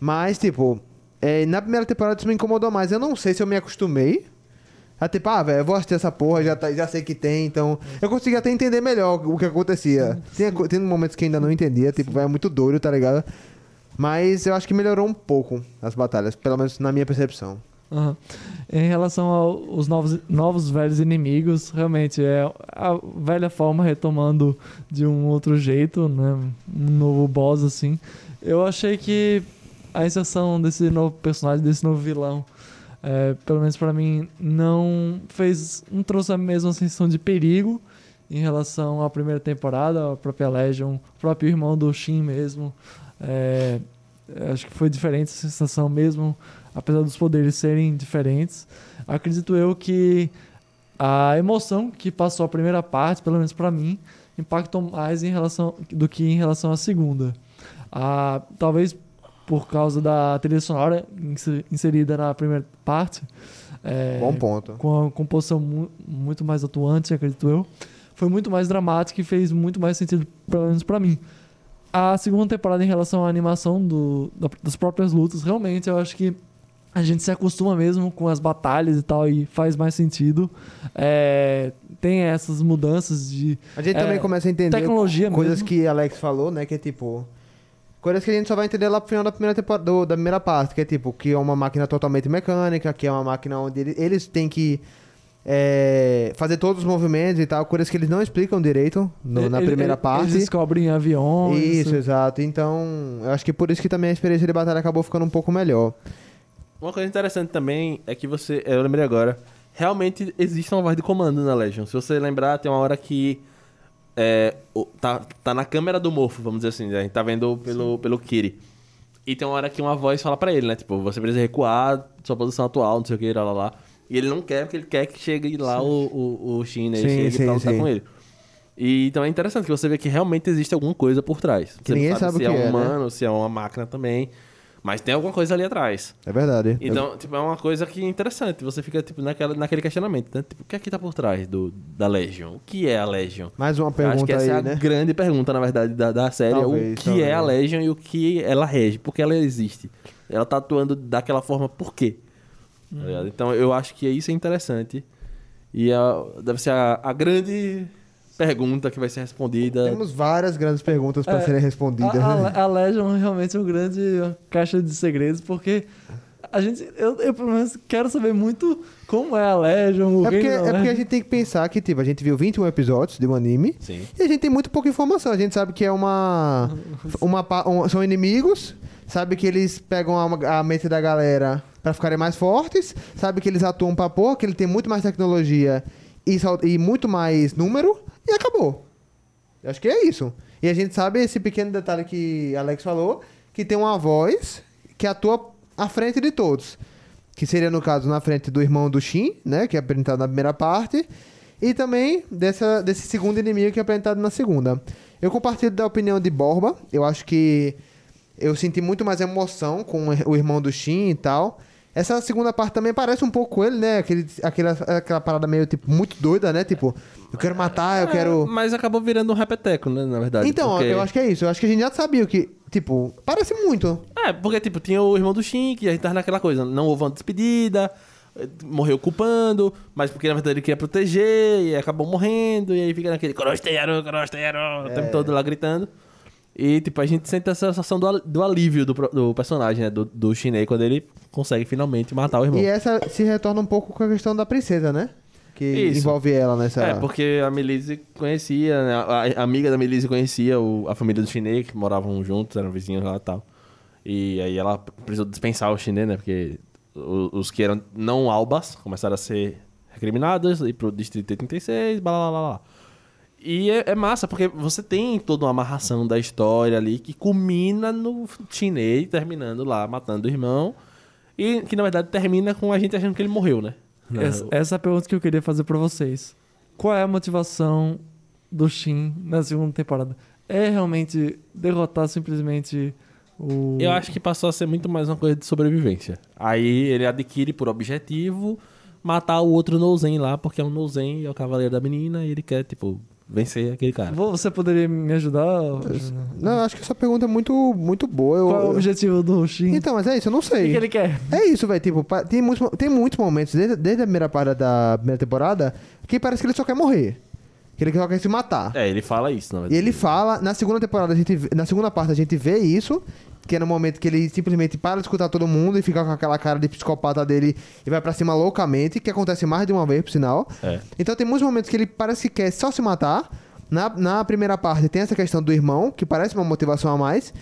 Mas, tipo, é, na primeira temporada isso me incomodou mais. Eu não sei se eu me acostumei. A tipo, ah, velho, eu vou assistir essa porra, já, tá- já sei que tem, então. Eu consegui até entender melhor o que acontecia. Tem, momentos que ainda não entendia, tipo, velho, é muito doido, tá ligado? Mas eu acho que melhorou um pouco as batalhas, pelo menos na minha percepção. Aham. Em relação aos novos, novos velhos inimigos, realmente é a velha forma retomando de um outro jeito, né? Um novo boss, assim. Eu achei que a inserção desse novo personagem, desse novo vilão, é, pelo menos pra mim, não fez. não trouxe a mesma sensação de perigo em relação à primeira temporada, a própria Legion, o próprio irmão do Shin mesmo. É, acho que foi diferente a sensação mesmo apesar dos poderes serem diferentes, acredito eu que a emoção que passou a primeira parte, pelo menos pra mim, impactou mais em relação do que em relação à segunda. Ah, talvez por causa da trilha sonora inse- inserida na primeira parte, é, Bom ponto. com a composição mu- muito mais atuante, acredito eu, foi muito mais dramática e fez muito mais sentido, pelo menos pra mim. A segunda temporada, em relação à animação do, da- das próprias lutas, realmente eu acho que a gente se acostuma mesmo com as batalhas e tal, e faz mais sentido. É, tem essas mudanças de A gente É, também começa a entender tecnologia coisas mesmo. que Alex falou, né? Que é tipo. Coisas que a gente só vai entender lá pro final da primeira temporada, do- da primeira parte, que é tipo, que é uma máquina totalmente mecânica, que é uma máquina onde ele- eles têm que é, fazer todos os movimentos e tal, coisas que eles não explicam direito no- na Ele- primeira ele- parte. Eles descobrem aviões. Isso, exato. Então, eu acho que por isso que também a experiência de batalha acabou ficando um pouco melhor. Uma coisa interessante também é que você. Eu lembrei agora. Realmente existe uma voz de comando na Legion. Se você lembrar, tem uma hora que. É, tá, tá na câmera do Morfo, vamos dizer assim. né? A gente tá vendo pelo, pelo Kiri. E tem uma hora que uma voz fala pra ele, né? Tipo, você precisa recuar sua posição atual, não sei o que, lá, lá, lá. E ele não quer, porque ele quer que chegue lá o, o, o Shin, né? Sim, chegue sim, pra lutar sim. com ele. E então é interessante que você vê que realmente existe alguma coisa por trás. Você ninguém sabe se o que é é, né? humano, se é uma máquina também. Mas tem alguma coisa ali atrás. É verdade. Então, tipo, é uma coisa que é interessante. Você fica, tipo, naquela, naquele questionamento, né? Tipo, o que é que tá por trás do, da Legion? O que é a Legion? Mais uma Eu Acho que pergunta essa aí, é a né? grande pergunta, na verdade, da, da série. Talvez, o que talvez. é a Legion e o que ela rege. Por que ela existe? Ela tá atuando daquela forma por quê? Tá ligado? Então, eu acho que isso é interessante. E a- deve ser a, a grande pergunta que vai ser respondida. Temos várias grandes perguntas para É, serem respondidas. A, né? a, a Legion realmente é uma grande caixa de segredos, porque a gente, eu, eu pelo menos quero saber muito como é a Legion, o É porque, é porque a gente tem que pensar que, tipo, a gente viu 21 episódios de um anime Sim. e a gente tem muito pouca informação. A gente sabe que é uma. uma um- são inimigos, sabe que eles pegam a, a mente da galera pra ficarem mais fortes, sabe que eles atuam pra porra, que ele tem muito mais tecnologia e, e muito mais número, e acabou. Eu acho que é isso. E a gente sabe esse pequeno detalhe que Alex falou, que tem uma voz que atua à frente de todos. Que seria, no caso, na frente do irmão do Shin, né? Que é apresentado na primeira parte. E também dessa, desse segundo inimigo que é apresentado na segunda. Eu compartilho da opinião de Borba. Eu acho que eu senti muito mais emoção com o irmão do Shin e tal. Essa segunda parte também parece um pouco ele, né? Aquele, aquela, aquela parada meio, tipo, muito doida, né? Tipo, eu quero matar, eu É, quero... Mas acabou virando um repeteco, né? Na verdade. Então, porque... eu acho que é isso. Eu acho que a gente já sabia que... Tipo, parece muito. É, porque, tipo, tinha o irmão do Shin, que a gente tava naquela coisa, não houve uma despedida, morreu culpando, mas porque na verdade ele queria proteger, e acabou morrendo, e aí fica naquele Korosteiro, Korosteiro, o tempo todo lá gritando. E, tipo, a gente sente essa sensação do, do alívio do, do personagem, né? Do, do Shinei, quando ele consegue finalmente matar o irmão. E essa se retorna um pouco com a questão da princesa, né? Que Isso. envolve ela nessa... É, porque a Melise conhecia, né? a, a amiga da Melise conhecia o- a família do Chinê, que moravam juntos, eram vizinhos lá e tal. E aí ela precisou dispensar o Chinê, né? Porque o- os que eram não albas começaram a ser recriminados, ir pro Distrito 86, blá blá blá blá. E é, é massa, porque você tem toda uma amarração da história ali que culmina no Chinê terminando lá, matando o irmão. E que na verdade termina com a gente achando que ele morreu, né? Essa, essa é a pergunta que eu queria fazer pra vocês. Qual é a motivação do Shin na segunda temporada? É realmente derrotar simplesmente o. Eu acho que passou a ser muito mais uma coisa de sobrevivência. Aí ele adquire por objetivo matar o outro Nouzen lá, porque é um Nouzen, é o cavaleiro da menina, e ele quer, tipo, vencer aquele cara. Vo- Você poderia me ajudar? Não, eu acho que essa pergunta é muito, muito boa. Eu- Qual é o objetivo do Shin? Então, mas é isso, eu não o que, sei. que ele quer? É isso, velho. Tipo, tem muitos, tem muitos momentos, desde, desde a primeira parte da primeira temporada, que parece que ele só quer morrer. Que ele só quer se matar. É, ele fala isso, na E verdade. ele fala, na segunda temporada, a gente, na segunda parte a gente vê isso, que é no momento que ele simplesmente para de escutar todo mundo e fica com aquela cara de psicopata dele e vai pra cima loucamente, que acontece mais de uma vez, por sinal. É. Então tem muitos momentos que ele parece que quer só se matar. Na, na primeira parte tem essa questão do irmão, que parece uma motivação a mais.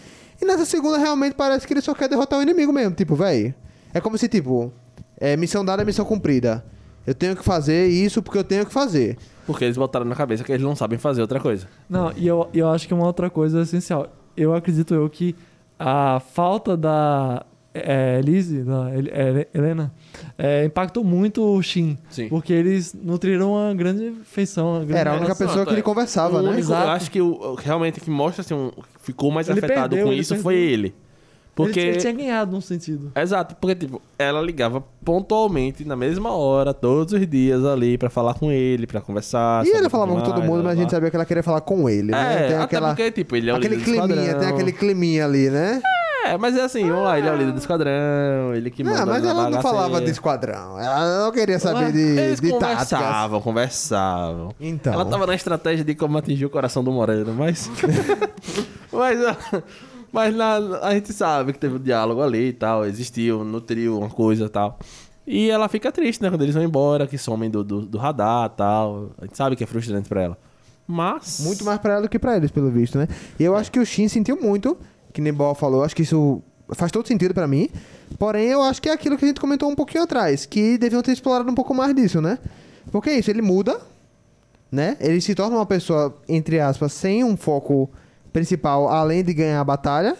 E nessa segunda realmente parece que ele só quer derrotar o inimigo mesmo. Tipo, velho. É como se, tipo, é missão dada, missão cumprida. Eu tenho que fazer isso porque eu tenho que fazer. Porque eles botaram na cabeça que eles não sabem fazer outra coisa. Não, e eu, e eu acho que uma outra coisa essencial. Eu acredito eu que a falta da é, Elise, da Hel- é, Helena, é, impactou muito o Shin. Sim. Porque eles nutriram uma grande feição. uma grande Era a única relação, pessoa que ele é. conversava, o né? único, Exato. eu acho que o, o- realmente que mostra assim, um, ficou mais Ele afetado perdeu, com isso foi perdeu. ele. Porque Ele, ele tinha ganhado num sentido. Exato, porque, tipo, ela ligava pontualmente, na mesma hora, todos os dias ali, pra falar com ele, pra conversar. E ele falava com todo mundo, mas a gente sabia que ela queria falar com ele, né? É, Tem até aquela, porque, tipo, ele é o aquele líder do climinha, esquadrão. tem aquele climinha ali, né? É, mas é assim, vamos lá, ele é o líder do esquadrão, ele que manda Não, mas ela não falava de esquadrão. Ela não queria saber de, Eles de táticas. conversavam, conversavam. Então. Ela tava na estratégia de como atingir o coração do Moreno, mas. mas mas na- a gente sabe que teve um diálogo ali e tal, existiu, nutriu uma coisa e tal. E ela fica triste, né, quando eles vão embora, que somem do, do, do radar e tal. A gente sabe que é frustrante pra ela. Mas. Muito mais pra ela do que pra eles, pelo visto, né? E eu acho que o Shin sentiu muito, que nem Boa falou, acho que isso faz todo sentido pra mim. Porém, eu acho que é aquilo que a gente comentou um pouquinho atrás, que deviam ter explorado um pouco mais disso, né? Porque é isso, ele muda, né? Ele se torna uma pessoa, entre aspas, sem um foco principal, além de ganhar a batalha.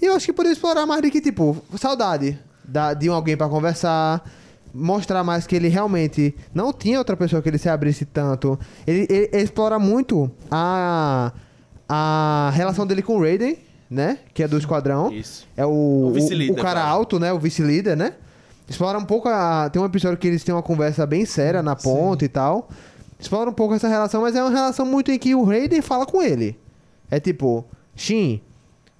E eu acho que poderia explorar mais de que, tipo, saudade da- de um alguém pra conversar. mostrar mais que ele realmente não tinha outra pessoa que ele se abrisse tanto. Ele, ele- ele explora muito a, a relação dele com o Raiden, né? Que é do esquadrão. Isso. É o, O o, o cara cara. alto, né? O vice-líder, né? Explora um pouco a. Tem um episódio que eles têm uma conversa bem séria na ponta e tal. Explora um pouco essa relação, mas é uma relação muito em que o Raiden fala com ele. É tipo, Shin,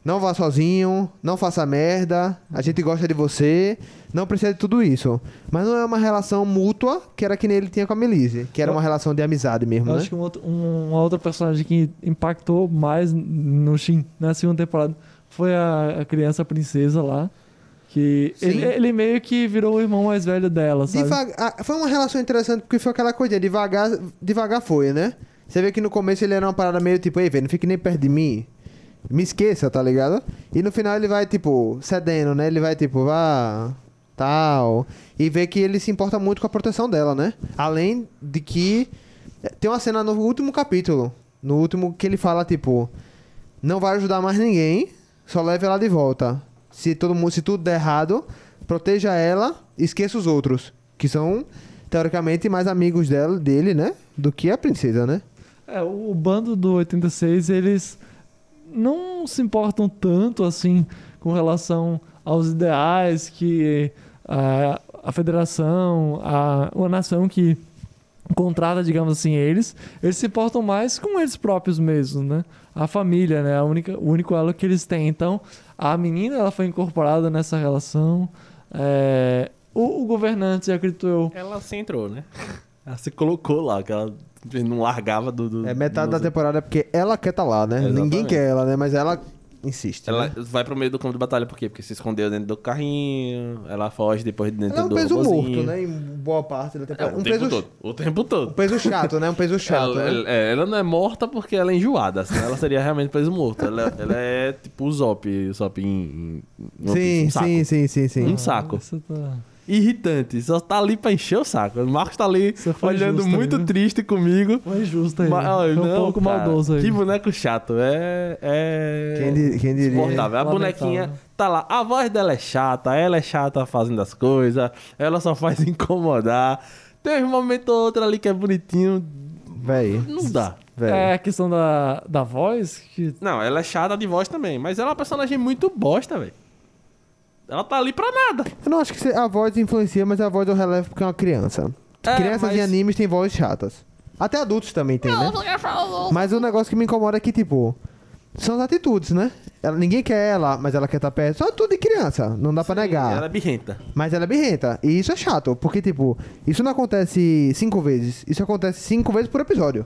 não vá sozinho, não faça merda, a gente gosta de você, não precisa de tudo isso. Mas não é uma relação mútua, que era que nem ele tinha com a Melise, que era Eu- uma relação de amizade mesmo, Eu né? acho que um outro, um, uma outra personagem que impactou mais no Shin na segunda temporada foi a, a criança princesa lá. Que ele, ele meio que virou o irmão mais velho dela, sabe? Devagar- foi uma relação interessante porque foi aquela coisa, devagar, devagar foi, né? Você vê que no começo ele era uma parada meio tipo, ei, velho, não fique nem perto de mim. Me esqueça, tá ligado? E no final ele vai, tipo, cedendo, né? Ele vai, tipo, vá, tal. E vê que ele se importa muito com a proteção dela, né? Além de que eh, tem uma cena no último capítulo, no último, que ele fala, tipo, não vai ajudar mais ninguém, só leve ela de volta. Se todo mundo, se tudo der errado, proteja ela, esqueça os outros, que são teoricamente mais amigos dela, dele, né, do que a princesa, né? É, o bando do 86, eles não se importam tanto assim com relação aos ideais que a, a federação, a, a nação que contrata, digamos assim, eles, eles se importam mais com eles próprios mesmos, né? A família, né? A única, o único elo que eles têm. Então, a menina, ela foi incorporada nessa relação. É, o, o governante, acredito eu, Ela se entrou, né? Ela se colocou lá, que ela não largava do. do É metade da do- temporada porque ela quer tá lá, né? Exatamente. Ninguém quer ela, né? Mas ela insiste. Ela né? vai pro meio do campo de batalha, por quê? Porque se escondeu dentro do carrinho, ela foge depois de dentro Ela é um do peso robozinho. morto, né? Em boa parte da É, temporada. o um tempo peso, todo. O tempo todo. um peso chato, né? Um peso chato, ela, né? ela- é, ela não é morta porque ela é enjoada, senão ela seria realmente peso morto. Ela, ela é tipo o Zop, o Zop em, em em Sim, um saco. sim, sim, sim, sim. Um saco. Você tá... Irritante, só tá ali pra encher o saco. O Marcos tá ali olhando justo, muito viu? triste comigo. Foi justo aí. Mas, né? Foi um não, pouco cara, maldoso aí. Que boneco chato. É. é... Quem, di- quem diria? A Lamentável. bonequinha tá lá. A voz dela é chata, ela é chata fazendo as coisas, ela só faz incomodar. Tem um momento ou outro ali que é bonitinho. Véi, Não dá. véi. É a questão da, da voz que Não, ela é chata de voz também, mas ela é uma personagem muito bosta, velho. Ela tá ali pra nada. Eu não acho que a voz influencia, mas a voz eu relevo porque é uma criança. É, Crianças mas- em animes têm vozes chatas. Até adultos também tem, né? Mas o negócio que me incomoda é que, tipo, são as atitudes, né? Ela, ninguém quer ela, mas ela quer estar perto. Só tudo de criança, não dá pra negar. Ela é birrenta. Mas ela é birrenta. E isso é chato, porque, tipo, isso não acontece cinco vezes. Isso acontece cinco vezes por episódio.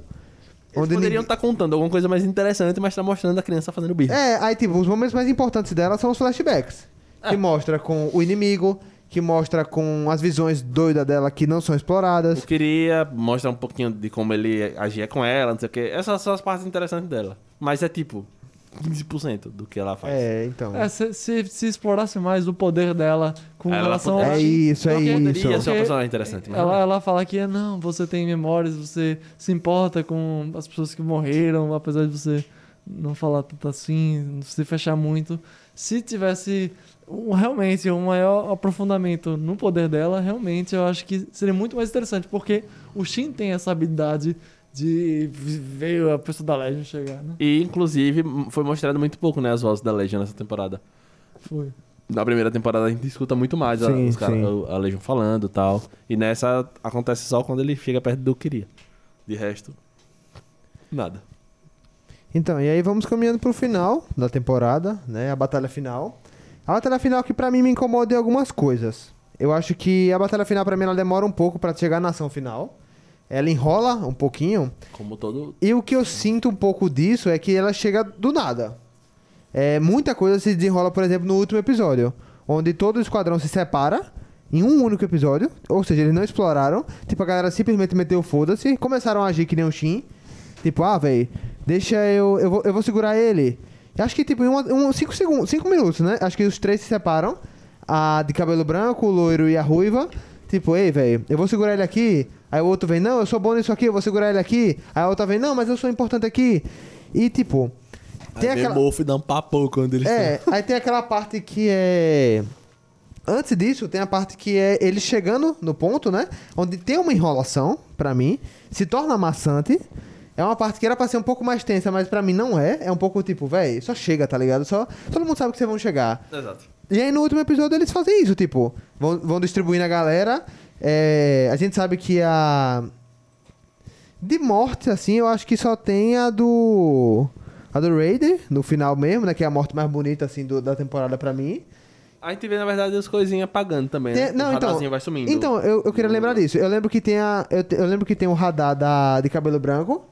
Eles Onde poderiam ninguém- estar contando alguma coisa mais interessante, mas tá mostrando a criança fazendo birra. É, aí, tipo, os momentos mais importantes dela são os flashbacks. Que mostra com o inimigo, que mostra com as visões doidas dela que não são exploradas. Eu queria mostrar um pouquinho de como ele agia com ela, não sei o quê. Essas são as partes interessantes dela. Mas é tipo 15% do que ela faz. É, então. É, se, se, se explorasse mais o poder dela com Ela relação poder- ao É isso, é isso. Poderia ser uma personagem interessante. Mas Ela, ela fala que não, você tem memórias, você se importa com as pessoas que morreram, apesar de você não falar tanto assim, não se fechar muito. Se tivesse um- realmente um maior aprofundamento no poder dela, realmente eu acho que seria muito mais interessante, porque o Shin tem essa habilidade de ver a pessoa da Legend chegar, né? E, inclusive, foi mostrado muito pouco, né, as vozes da Legion nessa temporada. Foi. Na primeira temporada a gente escuta muito mais a, Sim, os cara- a Legion falando e tal. E nessa acontece só quando ele chega perto do queria. De resto, nada. Então, e aí vamos caminhando pro final da temporada, né? A batalha final. A batalha final que pra mim me incomoda em algumas coisas. Eu acho que a batalha final pra mim ela demora um pouco pra chegar na ação final. Ela enrola um pouquinho. Como todo. E o que eu sinto um pouco disso é que ela chega do nada. É, muita coisa se desenrola, por exemplo, no último episódio, onde todo o esquadrão se separa em um único episódio, ou seja, eles não exploraram. Tipo, a galera simplesmente meteu o foda-se começaram a agir que nem o Shin. Tipo, ah, velho, deixa eu. Eu vou, eu vou segurar ele. Acho que, tipo, em 5 um, cinco segundos, cinco minutos, né? Acho que os três se separam. A de cabelo branco, o loiro e a ruiva. Tipo, ei, velho, eu vou segurar ele aqui. Aí o outro vem, não, eu sou bom nisso aqui, eu vou segurar ele aqui. Aí a outra vem, não, mas eu sou importante aqui. E, tipo, tem Aí aquela. o Wolf dá um papo quando ele É, aí tem aquela parte que é. Antes disso, tem a parte que é ele chegando no ponto, né? Onde tem uma enrolação, pra mim, se torna maçante. É uma parte que era pra ser um pouco mais tensa, mas pra mim não é. É um pouco tipo, véi, só chega, tá ligado? Só, todo mundo sabe que vocês vão chegar. Exato. E aí no último episódio eles fazem isso, tipo, vão, vão distribuindo a galera. É, a gente sabe que a. De morte, assim, eu acho que só tem a do. A do Raider, no final mesmo, né? Que é a morte mais bonita, assim, do- da temporada pra mim. A gente vê, na verdade, as coisinhas apagando também, né? Tem- não, o então. vai sumindo. Então, eu, eu queria lembrar disso. Eu lembro que tem a. Eu, eu lembro que tem o radar da, de cabelo branco,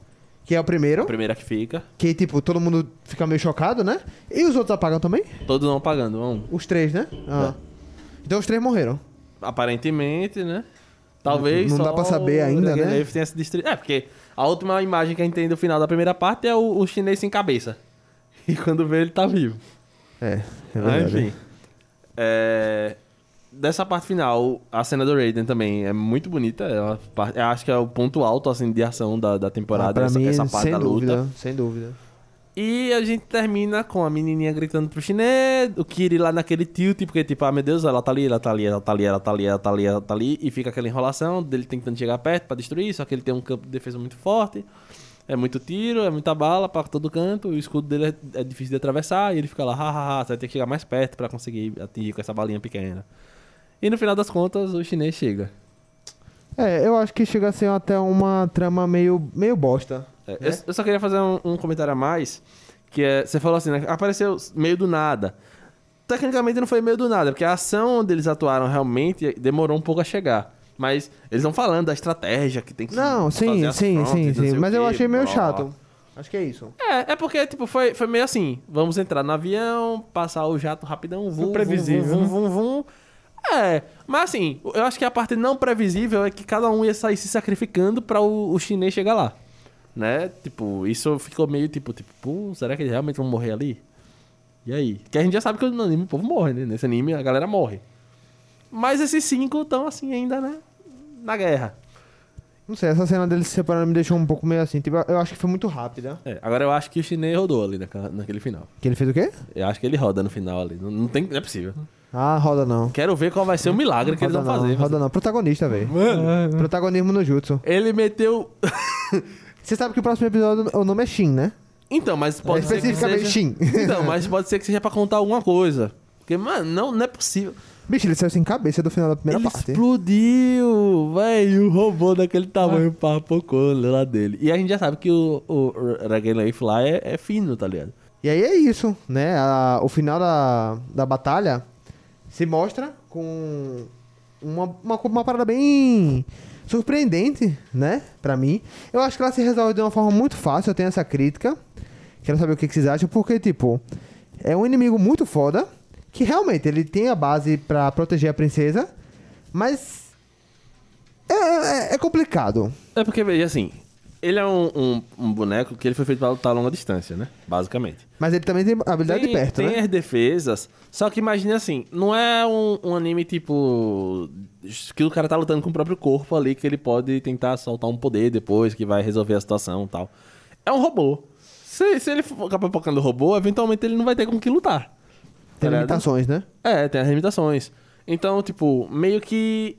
que é o primeiro. A primeira que fica, Que, tipo, todo mundo fica meio chocado, né? E os outros apagam também? todos vão apagando. Vão. Os três, né? Ah. Então os três morreram. Aparentemente, né? Talvez Não só dá pra saber ainda, né? Leif tenha se destruído. É, porque a última imagem que a gente tem do final da primeira parte é o, o chinês sem cabeça. E quando vê, ele tá vivo. É, é Mas, verdade. enfim. É, Dessa parte final, a cena do Raiden também é muito bonita. Eu acho que é o ponto alto assim, de ação da, da Ah, temporada, pra essa, mim, essa parte sem da dúvida, luta. sem dúvida. E a gente termina com a menininha gritando pro chinês, o Kiri lá naquele tilt, porque tipo, ah meu Deus, ela tá ali, ela tá ali, ela tá ali, ela tá ali, ela tá ali, ela tá ali, e fica aquela enrolação dele tentando chegar perto pra destruir, só que ele tem um campo de defesa muito forte, é muito tiro, é muita bala pra todo canto, o escudo dele é, é difícil de atravessar, e ele fica lá, hahaha, você vai ter que chegar mais perto pra conseguir atingir com essa balinha pequena. E no final das contas, o chinês chega. É, eu acho que chega a ser até uma trama meio, meio bosta. É, eu, eu só queria fazer um, um comentário a mais, que é, você falou assim, né, apareceu meio do nada. Tecnicamente não foi meio do nada, porque a ação onde eles atuaram realmente demorou um pouco a chegar. Mas eles vão falando da estratégia que tem que Não, fazer sim, as sim, frontes, sim, não sim. Mas eu quê, achei meio chato. Acho que é isso. É, é porque, tipo, foi, foi meio assim. Vamos entrar no avião, passar o jato rapidão, vum, previsível, vum, vum, vum, vum. É, mas assim, eu acho que a parte não previsível é que cada um ia sair se sacrificando pra o, o chinês chegar lá. Né? Tipo, isso ficou meio tipo, tipo, será que eles realmente vão morrer ali? E aí? Que a gente já sabe que no anime o povo morre, né? Nesse anime a galera morre. Mas esses cinco estão assim ainda, né? Na guerra. Não sei, essa cena deles se separando me deixou um pouco meio assim. Tipo, eu acho que foi muito rápida. É, agora eu acho que o chinês rodou ali naquele final. Que ele fez o quê? Eu acho que ele roda no final ali. Não, não tem, não é possível. Ah, roda não. Quero ver qual vai ser o milagre que roda eles vão não, fazer. roda não. Protagonista, velho. Mano, Protagonismo no jutsu. ele meteu. Você sabe que o próximo episódio, o nome é Shin, né? Então, mas pode é ser que especificamente seja... Shin. Então, mas pode ser que seja pra contar alguma coisa. Porque, mano, não, não é possível. Bicho, ele saiu sem cabeça do final da primeira ele parte. explodiu, velho. O robô daquele tamanho papocou lá dele. E a gente já sabe que o, o Dragon Life lá é, é fino, tá ligado? E aí é isso, né? A- o final da, da batalha se mostra com uma, uma, uma parada bem surpreendente, né? Pra mim. Eu acho que ela se resolve de uma forma muito fácil. Eu tenho essa crítica. Quero saber o que, vocês acham, porque, tipo, é um inimigo muito foda. Que realmente ele tem a base pra proteger a princesa, mas. É, é- é complicado. É porque, veja, assim, ele é um, um- um boneco que ele foi feito pra lutar a longa distância, né? Basicamente. Mas ele também tem habilidade tem, de perto, tem né? as defesas, só que imagine assim, não é um, um anime tipo. que o cara tá lutando com o próprio corpo ali, que ele pode tentar soltar um poder depois, que vai resolver a situação e tal. É um robô. Se, se ele for acabar focando o robô, eventualmente ele não vai ter com que lutar. Tem tá limitações, né? É, tem as limitações. Então, tipo, meio que.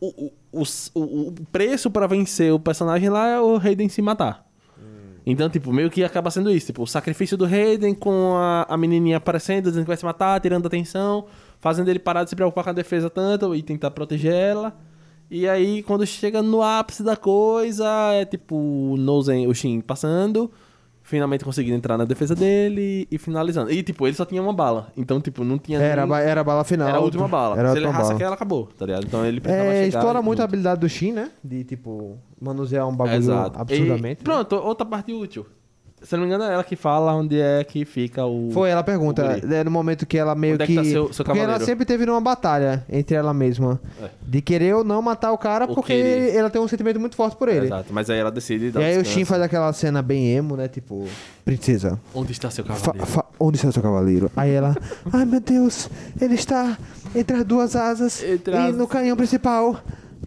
O, o, o, o- o preço pra vencer o personagem lá é o Raiden se matar. Então, tipo, meio que acaba sendo isso. Tipo, o sacrifício do Raiden com a, a menininha aparecendo, dizendo que vai se matar, tirando atenção, fazendo ele parar de se preocupar com a defesa tanto e tentar proteger ela. E aí, quando chega no ápice da coisa, é tipo Nozen, o Shin passando, finalmente conseguindo entrar na defesa dele e finalizando. E, tipo, ele só tinha uma bala. Então, tipo, não tinha. Era, nem- era a bala final. era a última bala. Era Se ele errasse aquela, acabou, tá ligado? Então ele precisava É, chegar explora muito a habilidade do Shin, né? De, tipo, manusear um bagulho Exato. absurdamente. E, pronto, outra parte útil. Se eu não me engano, é ela que fala onde é que fica o. Foi, ela pergunta, é, no momento que ela meio Onde é que que... tá seu- seu porque ela sempre teve numa batalha entre ela mesma. É. De querer ou não matar o cara, O porque querer. ela tem um sentimento muito forte por ele. Exato, mas aí ela decide E dar aí o. Shin faz aquela cena bem emo, né? Tipo, princesa, Onde está seu fa- cavaleiro? fa- onde está seu cavaleiro? Aí ela, ai meu Deus, ele está entre as duas asas Entre e as- no canhão principal.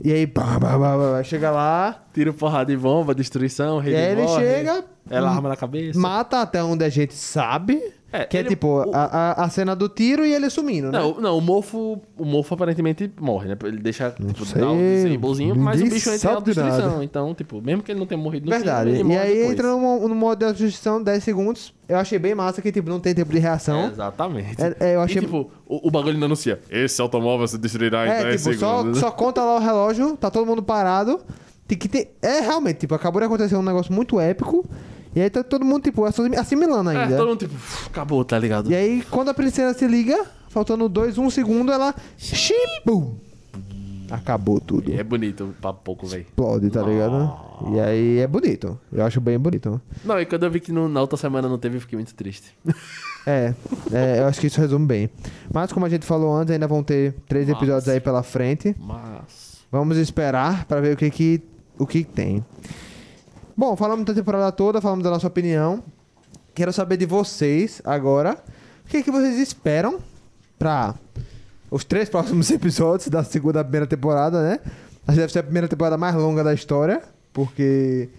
E aí, pá, pá, pá, pá, chega lá, Tira porrada de bomba, destruição, rei e aí ele morre. chega, Ela arma na cabeça. mata até onde a gente sabe. É, que é ele- tipo o- a, a, cena do tiro e ele sumindo, né? Não, não, o mofo, o mofo aparentemente morre, né? Ele deixa, tipo, sei, dar um disablezinho, mas o bicho entra em autodestruição. Então, tipo, mesmo que ele não tenha morrido no Verdade. E aí depois. entra no, no modo de autodestruição 10 segundos. Eu achei bem massa que tipo, não tem tempo de reação. Exatamente. É, é, eu achei. E, tipo, o, o bagulho ainda anuncia. Esse automóvel se destruirá em É, 10 tipo, só, segundos. só conta lá o relógio, tá todo mundo parado. Tem que ter. É realmente, tipo, acabou de acontecer um negócio muito épico. E aí tá todo mundo, tipo, assim- assimilando É, ainda. todo mundo, tipo, "Uf, acabou, tá ligado? E aí, quando a princesa se liga, faltando 2, 1 um segundo, ela. Shibum! Acabou tudo. É bonito pra pouco, velho. Explode, tá ligado? E aí é bonito. Eu acho bem bonito. Não, e quando eu vi que no- na outra semana não teve, eu fiquei muito triste. É, é, eu acho que isso resume bem. Mas como a gente falou antes, ainda vão ter três Nossa. episódios aí pela frente. Mas. Vamos esperar pra ver o que que, o que tem. Bom, falamos da temporada toda, falamos da nossa opinião. Quero saber de vocês agora. O que que vocês esperam pra os três próximos episódios da segunda da primeira temporada, né? Acho que deve ser a primeira temporada mais longa da história, porque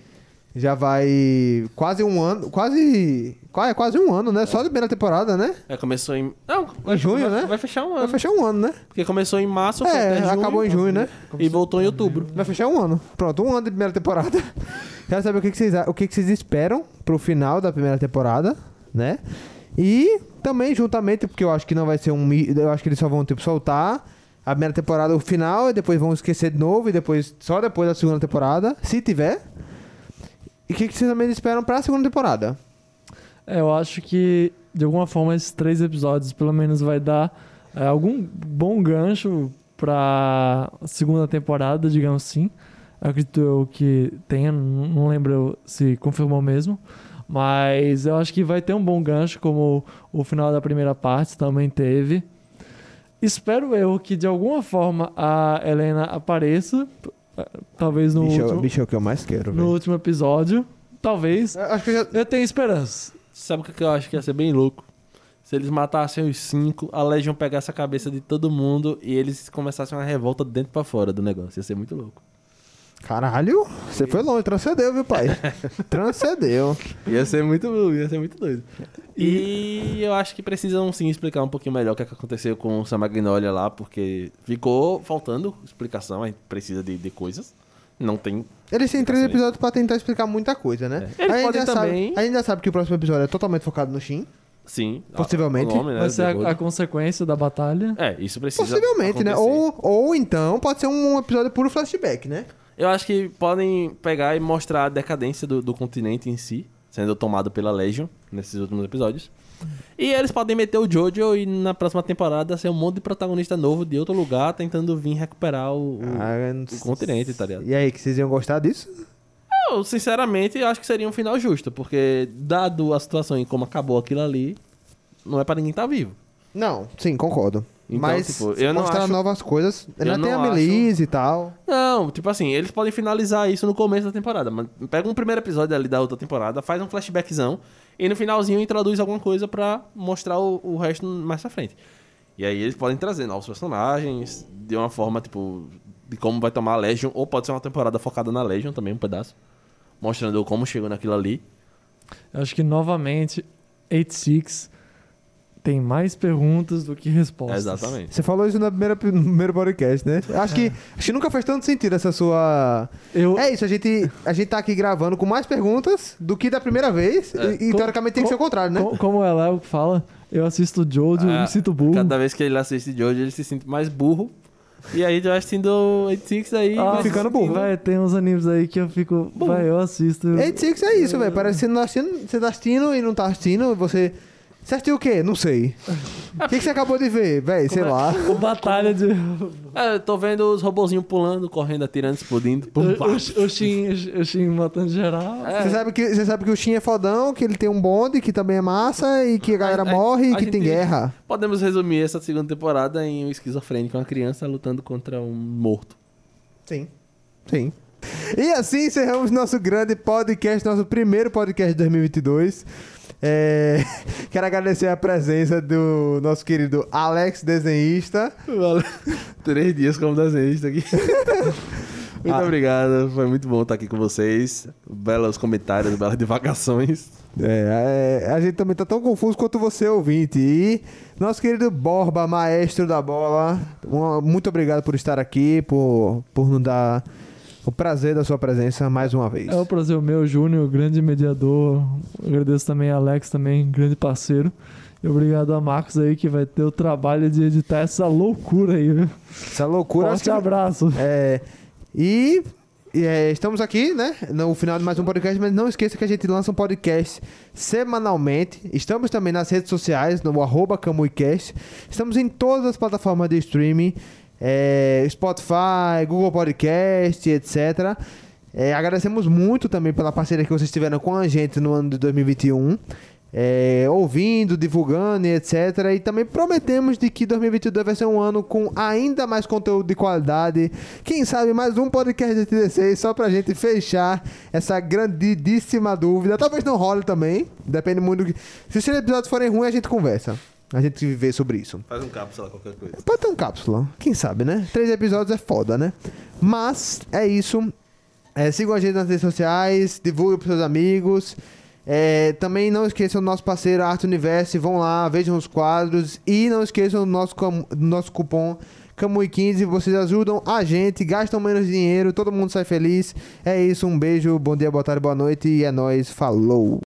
já vai quase um ano, quase, quase, quase um ano, né? Só da primeira temporada, né? É, começou em. Não, vai- junho, vai, né? Vai fechar um Vai ano. fechar um ano, né? Porque começou em março, foi É, junho, acabou em junho, né? E voltou em outubro. Vai fechar um ano. Pronto, um ano de primeira temporada. Quero saber o que, que vocês, o que, que vocês esperam pro final da primeira temporada, né? E também, juntamente, porque eu acho que não vai ser um. Eu acho que eles só vão, tipo, soltar a primeira temporada, o final, e depois vão esquecer de novo, e depois. Só depois da segunda temporada, se tiver. E o que, que vocês também esperam pra segunda temporada? É, eu acho que, de alguma forma, esses três episódios, pelo menos, vai dar é, algum bom gancho pra segunda temporada, digamos assim. Acredito eu que tenha, não lembro se confirmou mesmo. Mas eu acho que vai ter um bom gancho, como o final da primeira parte também teve. Espero eu que, de alguma forma, a Helena apareça. eh, Talvez no, bicho, último, bicho é o que eu mais quero, no velho. último episódio. Talvez. Eu Acho que eu já. Eu tenho esperança. Sabe o que eu acho que ia ser bem louco? Se eles matassem os cinco, a Legion pegasse a cabeça de todo mundo e eles começassem uma revolta de dentro pra fora do negócio. Ia ser muito louco. Caralho, você foi longe, transcendeu, viu, pai? transcendeu. Ia ser muito, ia ser muito doido. E eu acho que precisam sim explicar um pouquinho melhor o que, é que aconteceu com o Sam Magnolia lá, porque ficou faltando explicação, a gente precisa de, de coisas. Não tem. Eles têm três episódios pra tentar explicar muita coisa, né? É. Eles a, gente podem já sabe, também- a gente já sabe que o próximo episódio é totalmente focado no Shin. Sim. Possivelmente. o nome, né, Vai ser a, a consequência da batalha. É, isso precisa. Possivelmente, né? acontecer. Ou, ou então pode ser um episódio puro flashback, né? Eu acho que podem pegar e mostrar a decadência do, do continente em si, sendo tomado pela Legion nesses últimos episódios. E eles podem meter o Jojo e na próxima temporada ser um monte de protagonista novo de outro lugar tentando vir recuperar o, Ah, o continente, tá ligado? E aí, que vocês iam gostar disso? Eu, sinceramente, acho que seria um final justo, porque dado a situação e como acabou aquilo ali, não é pra ninguém estar vivo. Não, sim, concordo. Então, Mas tipo, eu não mostrar acho- novas coisas. Ainda eu tem a não acho- Melise e tal. Não, tipo assim, eles podem finalizar isso no começo da temporada. Mas pega um primeiro episódio ali da outra temporada, faz um flashbackzão e no finalzinho introduz alguma coisa pra mostrar o, o resto mais pra frente. E aí eles podem trazer novos personagens de uma forma, tipo, de como vai tomar a Legion, ou pode ser uma temporada focada na Legion também, um pedaço. Mostrando como chegou naquilo ali. Eu acho que novamente 86 tem mais perguntas do que respostas. Exatamente. Você falou isso no primeiro, no primeiro podcast, né? Acho que, acho que nunca fez tanto sentido essa sua. Eu, É isso, a gente, a gente tá aqui gravando com mais perguntas do que da primeira vez. É. E, e teoricamente tem que ser o contrário, né? co- como ela é o que fala, eu assisto o Jojo e Ah, me sinto burro. Cada vez que ele assiste Jojo, ele se sente mais burro. E aí vai assistindo 86 aí. Ah, ficando burro. Vai, tem uns animes aí que eu fico. Vai, eu assisto. 86 é isso, velho. Parece que você, não tá assistindo, você tá assistindo e não tá assistindo. e Você. Você assistiu o quê? Não sei. O que, que você acabou de ver, velho? Sei é? lá. O batalha de. É, eu tô vendo os robozinhos pulando, correndo, atirando, explodindo. Pum, pá. o, o, o Shin, o Shin matando geral. É. Você sabe, que, você sabe que o Shin é fodão, que ele tem um bonde, que também é massa, e que a galera A- a- morre e a que tem guerra. Podemos resumir essa segunda temporada em um esquizofrênico, uma criança lutando contra um morto. Sim. Sim. E assim encerramos nosso grande podcast, nosso primeiro podcast de 2022. É, Quero agradecer a presença do nosso querido Alex, desenhista. Três dias como desenhista aqui. Muito Ah. obrigado, foi muito bom estar aqui com vocês. Belos comentários, belas divagações. É, é, a gente também tá tão confuso quanto você, ouvinte. E nosso querido Borba, maestro da bola, muito obrigado por estar aqui, por, por nos dar o prazer da sua presença mais uma vez. É um prazer o meu, Júnior, grande mediador. Agradeço também a Alex, também, grande parceiro. E obrigado a Marcos aí, que vai ter o trabalho de editar essa loucura aí, viu? Essa loucura. Forte que- abraço. É, e e, é, estamos aqui, né? No final de mais um podcast, mas não esqueça que a gente lança um podcast semanalmente. Estamos também nas redes sociais, no arroba CamuiCast. Estamos em todas as plataformas de streaming. É, Spotify, Google Podcast, etc. É, agradecemos muito também pela parceria que vocês tiveram com a gente no ano de 2021. é, ouvindo, divulgando etc. E também prometemos de que 2022 vai ser um ano com ainda mais conteúdo de qualidade. Quem sabe mais um podcast de TDC só pra gente fechar essa grandíssima dúvida. Talvez não role também, depende muito do que. Se os episódios forem ruins, a gente conversa. A gente vê sobre isso. Faz um cápsula, qualquer coisa. Pode ter um cápsula. Quem sabe, né? Três episódios é foda, né? Mas é isso. É, sigam a gente nas redes sociais, divulguem pros seus amigos. É, também não esqueçam do nosso parceiro Arte Universo. Vão lá, vejam os quadros. E não esqueçam do nosso, do nosso cupom Camui15. Vocês ajudam a gente, gastam menos dinheiro, todo mundo sai feliz. É isso, um beijo, bom dia, boa tarde, boa noite. E é nóis, falou!